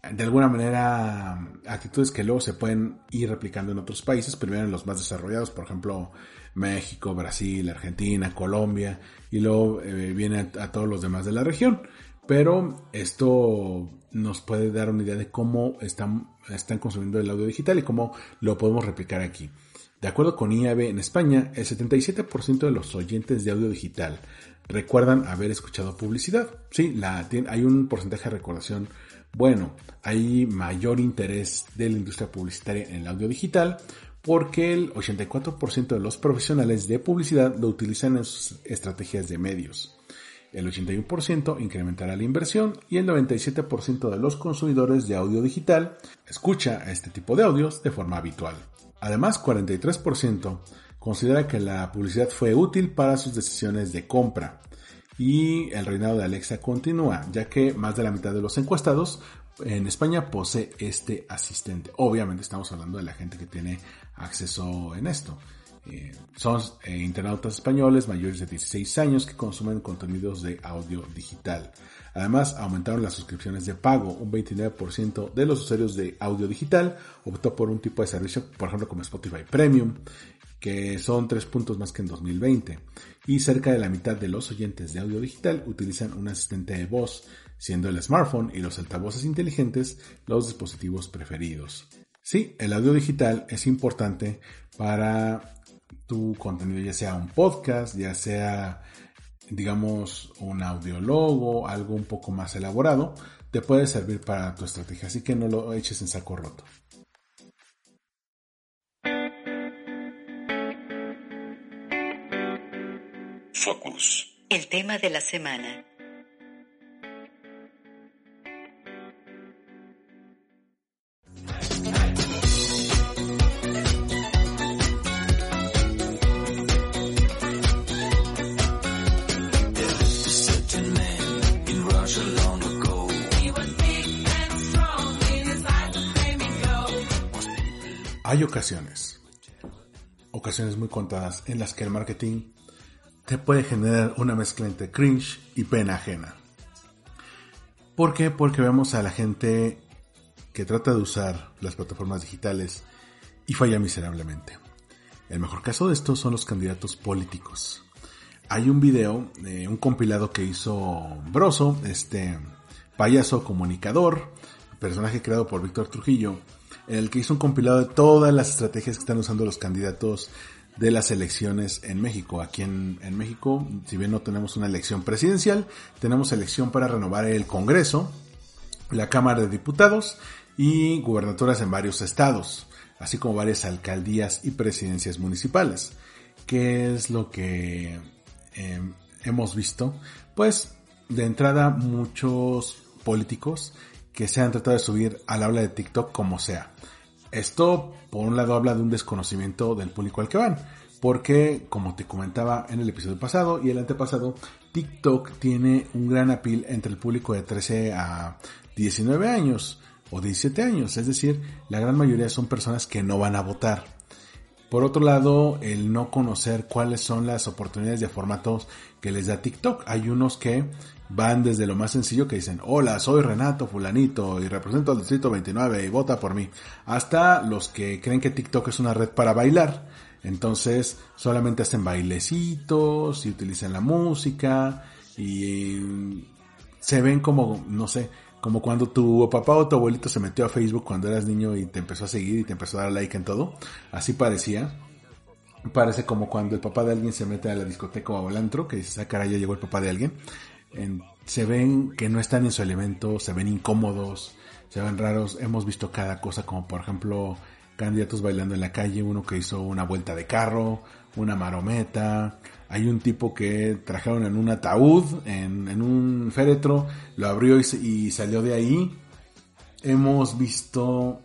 de alguna manera actitudes que luego se pueden ir replicando en otros países, primero en los más desarrollados, por ejemplo México, Brasil, Argentina, Colombia, y luego eh, viene a, todos los demás de la región. Pero esto nos puede dar una idea de cómo están, están consumiendo el audio digital y cómo lo podemos replicar aquí. De acuerdo con IAB en España, el 77% de los oyentes de audio digital recuerdan haber escuchado publicidad. Sí, hay un porcentaje de recordación bueno, hay mayor interés de la industria publicitaria en el audio digital porque el 84% de los profesionales de publicidad lo utilizan en sus estrategias de medios. El 81% incrementará la inversión y el 97% de los consumidores de audio digital escucha este tipo de audios de forma habitual. Además, 43% considera que la publicidad fue útil para sus decisiones de compra y el reinado de Alexa continúa, ya que más de la mitad de los encuestados en España posee este asistente. Obviamente estamos hablando de la gente que tiene acceso en esto. Eh, son eh, internautas españoles mayores de 16 años que consumen contenidos de audio digital. Además, aumentaron las suscripciones de pago. Un 29% de los usuarios de audio digital optó por un tipo de servicio, por ejemplo, como Spotify Premium que son tres puntos más que en 2020, y cerca de la mitad de los oyentes de audio digital utilizan un asistente de voz, siendo el smartphone y los altavoces inteligentes los dispositivos preferidos. Sí, el audio digital es importante para tu contenido, ya sea un podcast, ya sea, digamos, un audiólogo, algo un poco más elaborado, te puede servir para tu estrategia, así que no lo eches en saco roto. Focus. El tema de la semana. Hay ocasiones, ocasiones muy contadas en las que el marketing te puede generar una mezcla entre cringe y pena ajena. ¿Por qué? Porque vemos a la gente que trata de usar las plataformas digitales y falla miserablemente. El mejor caso de esto son los candidatos políticos. Hay un video, de un compilado que hizo Broso, este payaso comunicador, personaje creado por Víctor Trujillo, en el que hizo un compilado de todas las estrategias que están usando los candidatos de las elecciones en México. Aquí en, México, si bien no tenemos una elección presidencial, tenemos elección para renovar el Congreso, la Cámara de Diputados y gubernaturas en varios estados, así como varias alcaldías y presidencias municipales. ¿Qué es lo que em, hemos visto? Pues de entrada muchos políticos que se han tratado de subir al habla de TikTok como sea. Esto, por un lado, habla de un desconocimiento del público al que van, porque, como te comentaba en el episodio pasado y el antepasado, TikTok tiene un gran appeal entre el público de 13 a 19 años o 17 años, es decir, la gran mayoría son personas que no van a votar. Por otro lado, el no conocer cuáles son las oportunidades de formatos que les da TikTok. Hay unos que van desde lo más sencillo que dicen, hola, soy Renato Fulanito y represento al Distrito 29 y vota por mí, hasta los que creen que TikTok es una red para bailar. Entonces solamente hacen bailecitos y utilizan la música y se ven como, no sé, como cuando tu papá o tu abuelito se metió a Facebook cuando eras niño y te empezó a seguir y te empezó a dar like en todo. Así parecía. Parece como cuando el papá de alguien se mete a la discoteca o al antro, que dice, ah, caray, ya llegó el papá de alguien. Se ven que no están en su elemento, se ven incómodos, se ven raros. Hemos visto cada cosa, como por ejemplo, candidatos bailando en la calle, uno que hizo una vuelta de carro, una marometa. Hay un tipo que trajeron en un ataúd, en, un féretro, lo abrió y salió de ahí. Hemos visto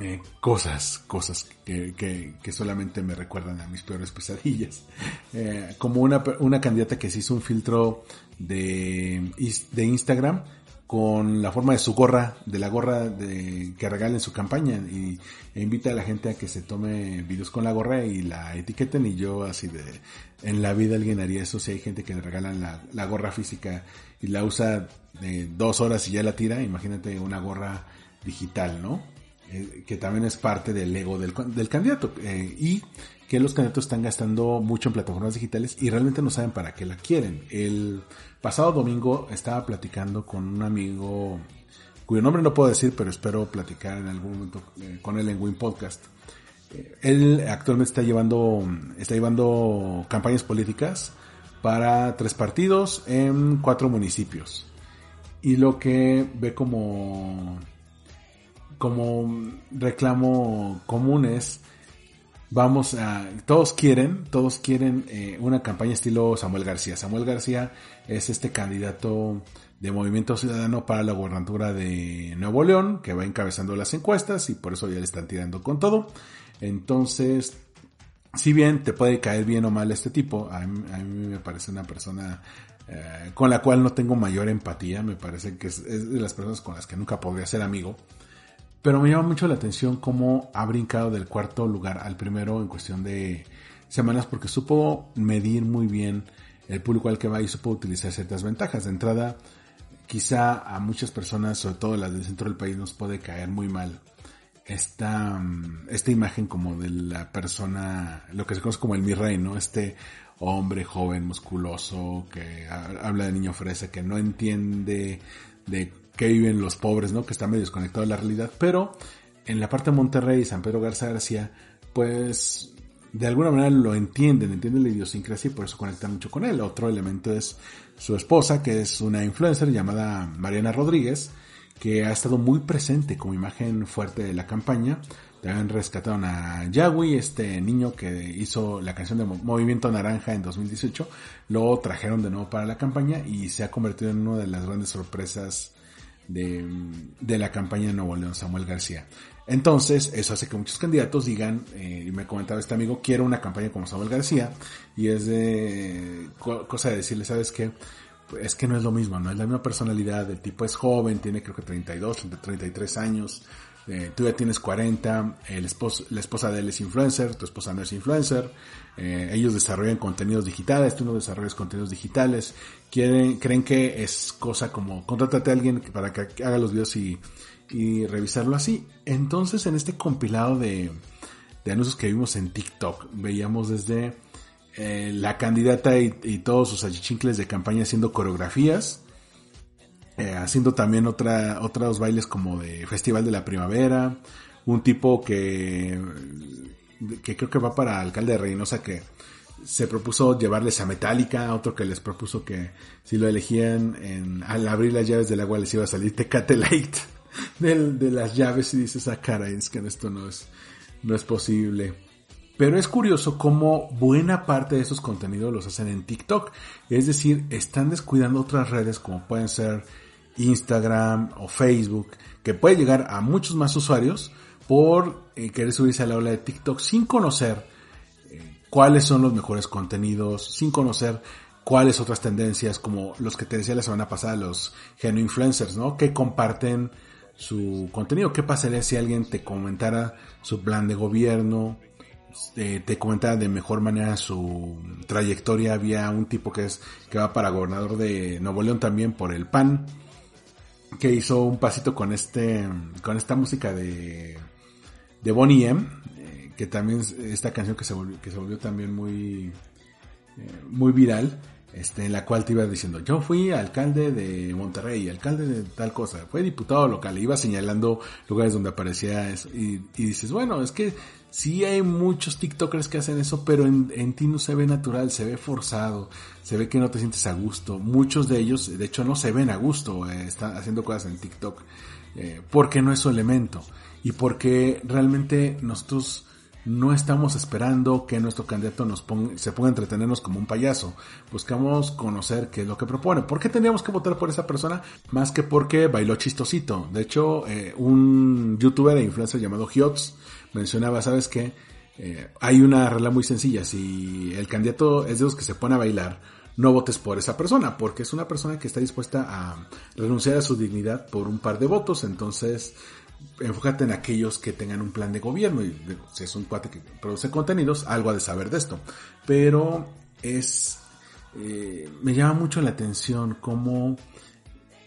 eh, cosas, cosas que, que, solamente me recuerdan a mis peores pesadillas. Eh, como una, una candidata que se hizo un filtro de, de Instagram con la forma de su gorra, de la gorra de, que regala en su campaña y e invita a la gente a que se tome videos con la gorra y la etiqueten y yo así de en la vida alguien haría eso si hay gente que le regalan la, la gorra física y la usa de dos horas y ya la tira, imagínate una gorra digital, ¿no? Eh, que también es parte del ego del, del candidato, eh, y que los candidatos están gastando mucho en plataformas digitales y realmente no saben para qué la quieren. El pasado domingo estaba platicando con un amigo cuyo nombre no puedo decir, pero espero platicar en algún momento eh, con él en Win Podcast. él actualmente está llevando, está llevando campañas políticas para tres partidos en cuatro municipios. Y lo que ve como como reclamo común es, vamos a, todos quieren, todos quieren eh, una campaña estilo Samuel García. Samuel García es este candidato de Movimiento Ciudadano para la gobernatura de Nuevo León, que va encabezando las encuestas y por eso ya le están tirando con todo. Entonces, si bien te puede caer bien o mal este tipo, a mí, me parece una persona eh, con la cual no tengo mayor empatía, me parece que es, es, de las personas con las que nunca podría ser amigo. Pero me llama mucho la atención cómo ha brincado del cuarto lugar al primero en cuestión de semanas porque supo medir muy bien el público al que va y supo utilizar ciertas ventajas. De entrada, quizá a muchas personas, sobre todo las del centro del país, nos puede caer muy mal esta, esta imagen como de la persona, lo que se conoce como el mi rey, ¿no? Este hombre joven, musculoso, que habla de niño fresa, que no entiende de que viven los pobres, ¿no? Que está medio desconectado de la realidad. Pero en la parte de Monterrey, San Pedro Garza García, pues de alguna manera lo entienden, entienden la idiosincrasia y por eso conectan mucho con él. Otro elemento es su esposa, que es una influencer llamada Mariana Rodríguez, que ha estado muy presente como imagen fuerte de la campaña. También rescataron a Yagui, este niño que hizo la canción de Movimiento Naranja en 2018. Lo trajeron de nuevo para la campaña y se ha convertido en una de las grandes sorpresas de, la campaña de Nuevo León, Samuel García. Entonces, eso hace que muchos candidatos digan, eh, y me comentaba este amigo, quiero una campaña como Samuel García, y es de cosa de decirle, ¿sabes qué? es que no es lo mismo, no es la misma personalidad, el tipo es joven, tiene creo que 32, 33 años, eh, tú ya tienes 40, el esposo, la esposa de él es influencer, tu esposa no es influencer, eh, ellos desarrollan contenidos digitales, tú no desarrollas contenidos digitales, quieren, creen que es cosa como, contrátate a alguien para que haga los videos y, y revisarlo así. Entonces en este compilado de, de anuncios que vimos en TikTok, veíamos desde eh, la candidata y, todos sus achichincles de campaña haciendo coreografías, eh, haciendo también otra, otros bailes como de Festival de la Primavera, un tipo que, que creo que va para alcalde de Reynosa que se propuso llevarles a Metallica, otro que les propuso que si lo elegían en, al abrir las llaves del agua les iba a salir Tecate Light de, las llaves y dices, ah cara, es que esto no es, no es posible. Pero es curioso cómo buena parte de esos contenidos los hacen en TikTok. Es decir, están descuidando otras redes como pueden ser Instagram o Facebook, que puede llegar a muchos más usuarios por eh, querer subirse a la ola de TikTok sin conocer cuáles son los mejores contenidos, sin conocer cuáles otras tendencias, como los que te decía la semana pasada, los influencers, ¿no? Que comparten su contenido. ¿Qué pasaría si alguien te comentara su plan de gobierno, eh, te comentara de mejor manera su trayectoria? Había un tipo que es que va para gobernador de Nuevo León también por el PAN, que hizo un pasito con este, con esta música de de Bonnie M, que también esta canción que se volvió, que se volvió también muy, eh, muy viral, este, en la cual te iba diciendo, yo fui alcalde de Monterrey, alcalde de tal cosa, fue diputado local, iba señalando lugares donde aparecía eso, y, y dices, bueno, es que sí hay muchos TikTokers que hacen eso, pero en, en, ti no se ve natural, se ve forzado, se ve que no te sientes a gusto. Muchos de ellos, de hecho, no se ven a gusto, eh, están haciendo cosas en TikTok, eh, porque no es su elemento, y porque realmente nosotros no estamos esperando que nuestro candidato nos ponga, se ponga a entretenernos como un payaso. Buscamos conocer qué es lo que propone. ¿Por qué tendríamos que votar por esa persona? Más que porque bailó chistosito. De hecho, eh, un youtuber e influencer llamado Hiots mencionaba, ¿sabes qué? Eh, hay una regla muy sencilla. Si el candidato es de los que se pone a bailar, no votes por esa persona, porque es una persona que está dispuesta a renunciar a su dignidad por un par de votos. Entonces, enfócate en aquellos que tengan un plan de gobierno y si es un cuate que produce contenidos, algo ha de saber de esto. Pero es, eh, me llama mucho la atención cómo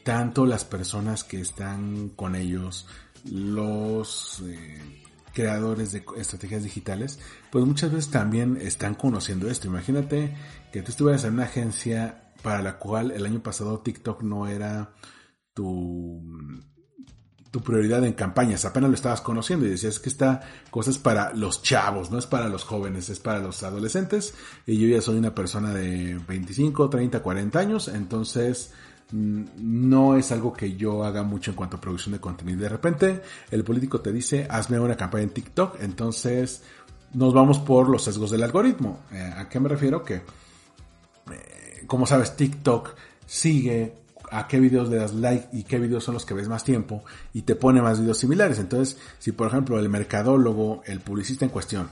tanto las personas que están con ellos, los eh, creadores de estrategias digitales, pues muchas veces también están conociendo esto. Imagínate que tú estuvieras en una agencia para la cual el año pasado TikTok no era tu tu prioridad en campañas, apenas lo estabas conociendo y decías que esta cosa es para los chavos, no es para los jóvenes, es para los adolescentes y yo ya soy una persona de 25, 30, 40 años, entonces mm, no es algo que yo haga mucho en cuanto a producción de contenido. De repente el político te dice, hazme una campaña en TikTok, entonces nos vamos por los sesgos del algoritmo. Eh, ¿A qué me refiero? Que, eh, como sabes, TikTok sigue a qué videos le das like y qué videos son los que ves más tiempo y te pone más videos similares. Entonces, si por ejemplo el mercadólogo, el publicista en cuestión,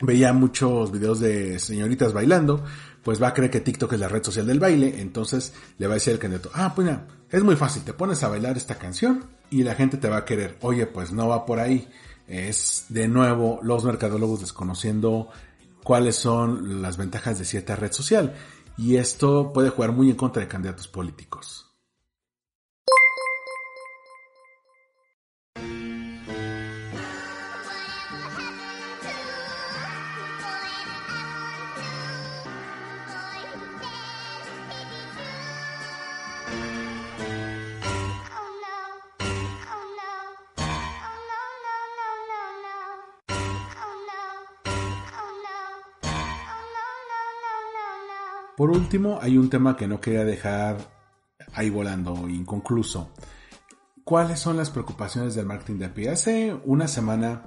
veía muchos videos de señoritas bailando, pues va a creer que TikTok es la red social del baile, entonces le va a decir al candidato, ah, pues mira, es muy fácil, te pones a bailar esta canción y la gente te va a querer. Oye, pues no va por ahí. Es de nuevo los mercadólogos desconociendo cuáles son las ventajas de cierta red social y esto puede jugar muy en contra de candidatos políticos. Por último, hay un tema que no quería dejar ahí volando, inconcluso. ¿Cuáles son las preocupaciones del marketing de a Hace una semana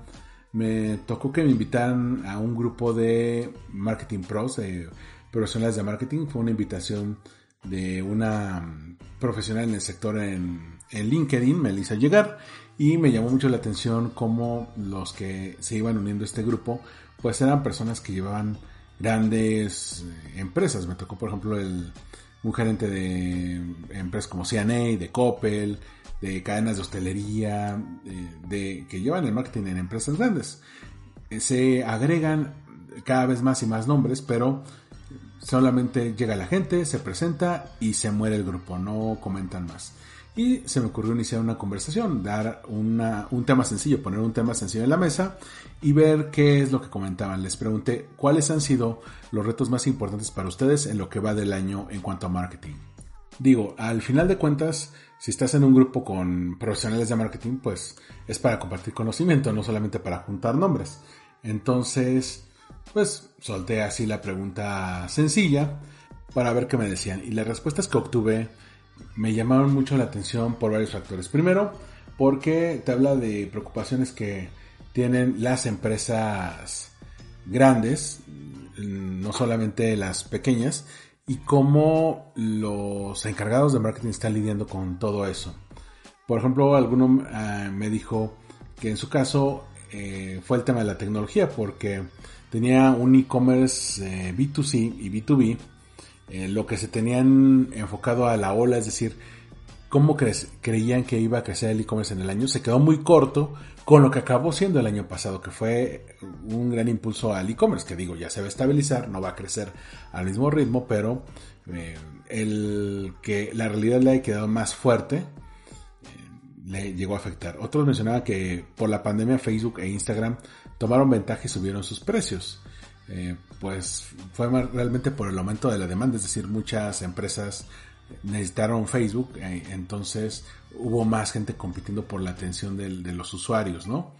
me tocó que me invitaran a un grupo de marketing pros, de profesionales de marketing. Fue una invitación de una profesional en el sector en, en LinkedIn, me hizo llegar y me llamó mucho la atención cómo los que se iban uniendo a este grupo, pues eran personas que llevaban grandes eh, empresas. Me tocó, por ejemplo, el, un gerente de empresas como CNA, de Coppel, de cadenas de hostelería, de, que llevan el marketing en empresas grandes. Eh, se agregan cada vez más y más nombres, pero solamente llega la gente, se presenta y se muere el grupo, no comentan más. Y se me ocurrió iniciar una conversación, dar un tema sencillo, poner un tema sencillo en la mesa y ver qué es lo que comentaban. Les pregunté cuáles han sido los retos más importantes para ustedes en lo que va del año en cuanto a marketing. Digo, al final de cuentas, si estás en un grupo con profesionales de marketing, pues es para compartir conocimiento, no solamente para juntar nombres. Entonces, pues solté así la pregunta sencilla para ver qué me decían. Y las respuestas que obtuve me llamaron mucho la atención por varios factores. Primero, porque te habla de preocupaciones que tienen las empresas grandes, no solamente las pequeñas, y cómo los encargados de marketing están lidiando con todo eso. Por ejemplo, alguno ah, me dijo que en su caso eh, fue el tema de la tecnología, porque tenía un e-commerce eh, B2C y B2B eh, lo que se tenían enfocado a la ola, es decir, cómo creían que iba a crecer el e-commerce en el año, se quedó muy corto con lo que acabó siendo el año pasado, que fue un gran impulso al e-commerce, que digo, ya se va a estabilizar, no va a crecer al mismo ritmo, pero eh, el que la realidad le haya quedado más fuerte eh, le llegó a afectar. Otros mencionaban que por la pandemia Facebook e Instagram tomaron ventaja y subieron sus precios. Eh, pues fue realmente por el aumento de la demanda, es decir, muchas empresas necesitaron Facebook, eh, entonces hubo más gente compitiendo por la atención de los usuarios, ¿no?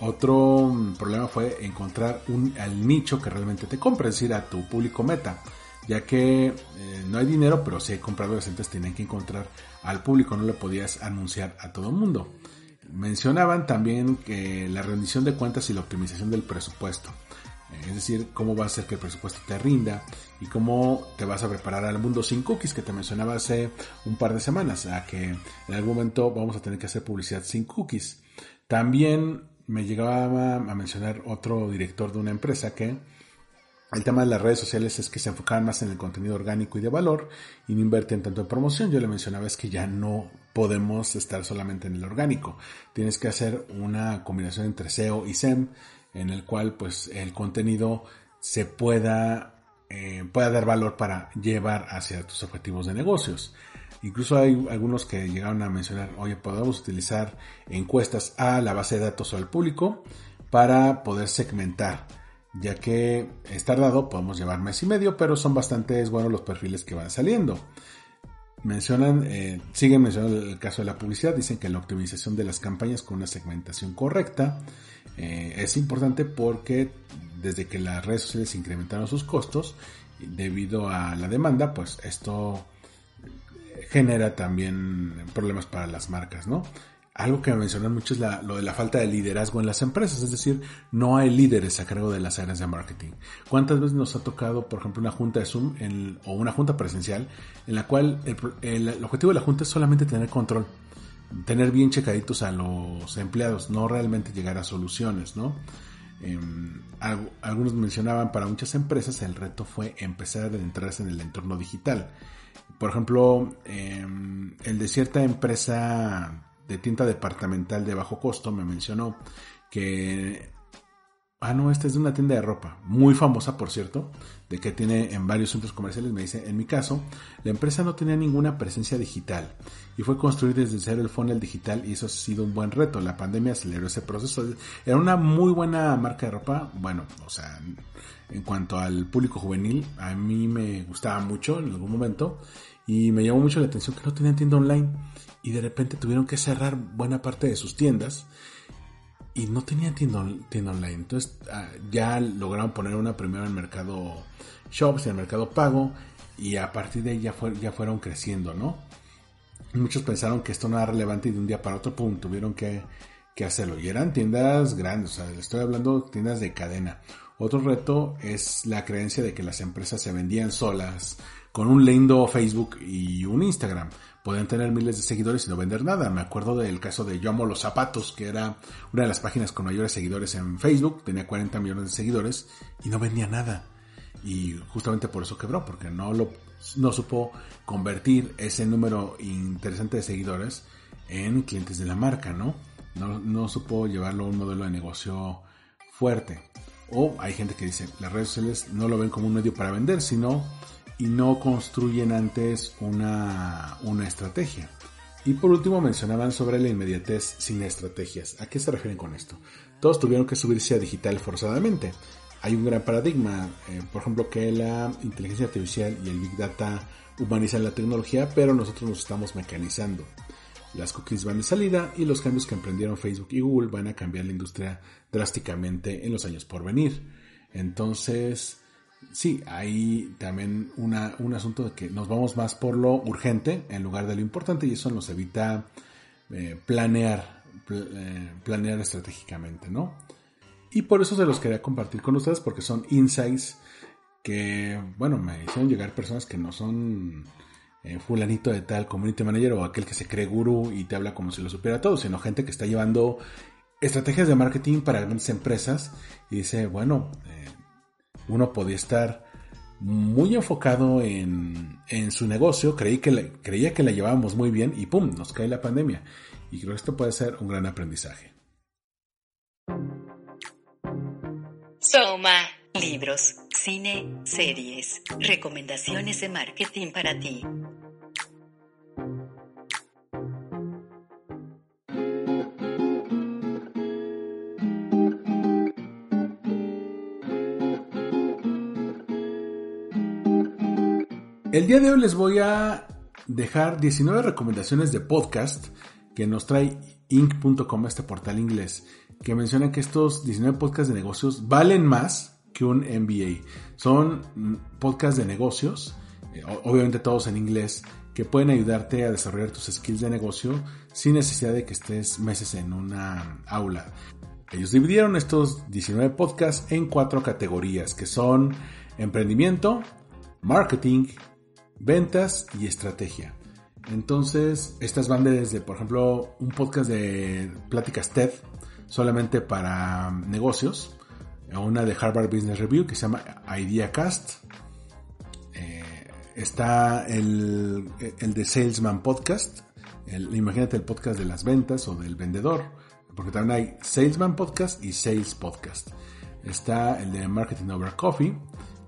Otro mm, problema fue encontrar un, al nicho que realmente te compre, es decir, a tu público meta, ya que eh, no hay dinero, pero si hay compradores, entonces tienen que encontrar al público, no le podías anunciar a todo el mundo. Mencionaban también que la rendición de cuentas y la optimización del presupuesto. Es decir, cómo va a hacer que el presupuesto te rinda y cómo te vas a preparar al mundo sin cookies que te mencionaba hace un par de semanas, a que en algún momento vamos a tener que hacer publicidad sin cookies. También me llegaba a mencionar otro director de una empresa que el tema de las redes sociales es que se enfocaban más en el contenido orgánico y de valor y no invertían tanto en promoción. Yo le mencionaba es que ya no podemos estar solamente en el orgánico. Tienes que hacer una combinación entre SEO y SEM en el cual pues el contenido se pueda, eh, pueda dar valor para llevar hacia tus objetivos de negocios. Incluso hay algunos que llegaron a mencionar, oye, podemos utilizar encuestas a la base de datos o al público para poder segmentar, ya que es tardado, podemos llevar mes y medio, pero son bastante buenos los perfiles que van saliendo. Mencionan, eh, siguen mencionando el caso de la publicidad, dicen que la optimización de las campañas con una segmentación correcta eh, es importante porque desde que las redes sociales incrementaron sus costos debido a la demanda, pues esto genera también problemas para las marcas, ¿no? Algo que me mencionan mucho es lo de la falta de liderazgo en las empresas, es decir, no hay líderes a cargo de las áreas de marketing. ¿Cuántas veces nos ha tocado, por ejemplo, una junta de Zoom o una junta presencial en la cual el, objetivo de la junta es solamente tener control, tener bien checaditos a los empleados, no realmente llegar a soluciones, ¿no? Em, algunos mencionaban para muchas empresas el reto fue empezar a adentrarse en el entorno digital. Por ejemplo, em, el de cierta empresa de tienda departamental de bajo costo me mencionó que... Ah, no, esta es de una tienda de ropa, muy famosa por cierto, de que tiene en varios centros comerciales. Me dice, en mi caso, la empresa no tenía ninguna presencia digital y fue construir desde cero el funnel digital y eso ha sido un buen reto. La pandemia aceleró ese proceso. Era una muy buena marca de ropa. Bueno, o sea, en cuanto al público juvenil, a mí me gustaba mucho en algún momento y me llamó mucho la atención que no tenían tienda online y de repente tuvieron que cerrar buena parte de sus tiendas y no tenían tienda, online. Entonces ah, ya lograron poner una primera en el mercado shops, en el mercado pago y a partir de ahí ya, ya fueron creciendo, ¿no? Muchos pensaron que esto no era relevante y de un día para otro, pum, tuvieron que, que hacerlo. Y eran tiendas grandes, o sea, estoy hablando de tiendas de cadena. Otro reto es la creencia de que las empresas se vendían solas con un lindo Facebook y un Instagram podían tener miles de seguidores y no vender nada. Me acuerdo del caso de Yo Amo los Zapatos, que era una de las páginas con mayores seguidores en Facebook, tenía 40 millones de seguidores y no vendía nada. Y justamente por eso quebró, porque no lo no supo convertir ese número interesante de seguidores en clientes de la marca, ¿no? No, no supo llevarlo a un modelo de negocio fuerte. O hay gente que dice, las redes sociales no lo ven como un medio para vender, sino y no construyen antes una, una estrategia. Y por último mencionaban sobre la inmediatez sin estrategias. ¿A qué se refieren con esto? Todos tuvieron que subirse a digital forzadamente. Hay un gran paradigma, eh, por ejemplo, que la inteligencia artificial y el big data humanizan la tecnología, pero nosotros nos estamos mecanizando. Las cookies van de salida y los cambios que emprendieron Facebook y Google van a cambiar la industria drásticamente en los años por venir. Entonces, sí, hay también un asunto de que nos vamos más por lo urgente en lugar de lo importante y eso nos evita eh, planear, eh, planear estratégicamente, ¿no? Y por eso se los quería compartir con ustedes porque son insights que, bueno, me hicieron llegar personas que no son eh, fulanito de tal community manager o aquel que se cree guru y te habla como si lo supiera todo, sino gente que está llevando estrategias de marketing para grandes empresas y dice, bueno, uno podía estar muy enfocado en, su negocio, creí que creía que la llevábamos muy bien y ¡pum! nos cae la pandemia. Y creo que esto puede ser un gran aprendizaje. Soma. Libros, cine, series, recomendaciones de marketing para ti. El día de hoy les voy a dejar 19 recomendaciones de podcast que nos trae inc.com, este portal inglés, que menciona que estos 19 podcasts de negocios valen más que un MBA. Son podcasts de negocios, eh, obviamente todos en inglés, que pueden ayudarte a desarrollar tus skills de negocio sin necesidad de que estés meses en una aula. Ellos dividieron estos 19 podcasts en cuatro categorías, que son emprendimiento, marketing, ventas y estrategia. Entonces, estas van desde, por ejemplo, un podcast de pláticas TED solamente para negocios, una de Harvard Business Review que se llama IdeaCast. Eh, está el, de Salesman Podcast, imagínate el podcast de las ventas o del vendedor, porque también hay Salesman Podcast y Sales Podcast. Está el de Marketing Over Coffee,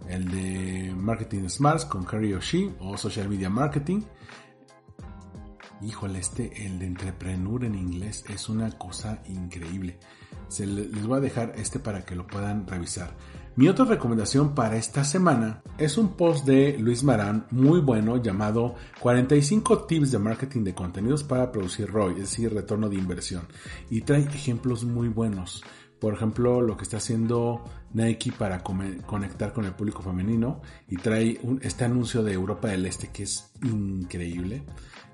el de Marketing Smarts con Kerry Oshie o Social Media Marketing. Híjole, este, el de Entrepreneur en inglés es una cosa increíble. Se les voy a dejar este para que lo puedan revisar. Mi otra recomendación para esta semana es un post de Luis Marán muy bueno llamado 45 tips de marketing de contenidos para producir ROI, es decir, retorno de inversión. Y trae ejemplos muy buenos. Por ejemplo, lo que está haciendo Nike para conectar con el público femenino y trae este anuncio de Europa del Este que es increíble.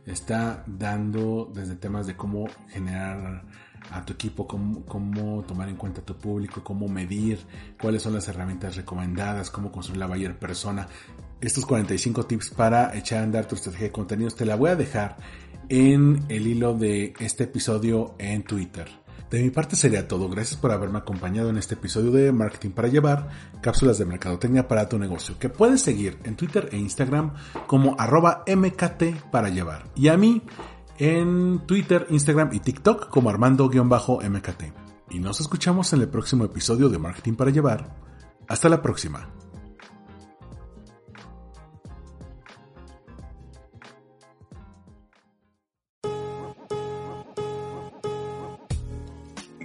Está dando desde temas de cómo generar a tu equipo, cómo, tomar en cuenta a tu público, cómo medir, cuáles son las herramientas recomendadas, cómo construir la buyer persona. Estos 45 tips para echar a andar tu estrategia de contenidos te la voy a dejar en el hilo de este episodio en Twitter. De mi parte sería todo. Gracias por haberme acompañado en este episodio de Marketing para Llevar, cápsulas de mercadotecnia para tu negocio, que puedes seguir en Twitter e Instagram como arroba MKT para llevar. Y a mí en Twitter, Instagram y TikTok como Armando-MKT. Y nos escuchamos en el próximo episodio de Marketing para Llevar. Hasta la próxima.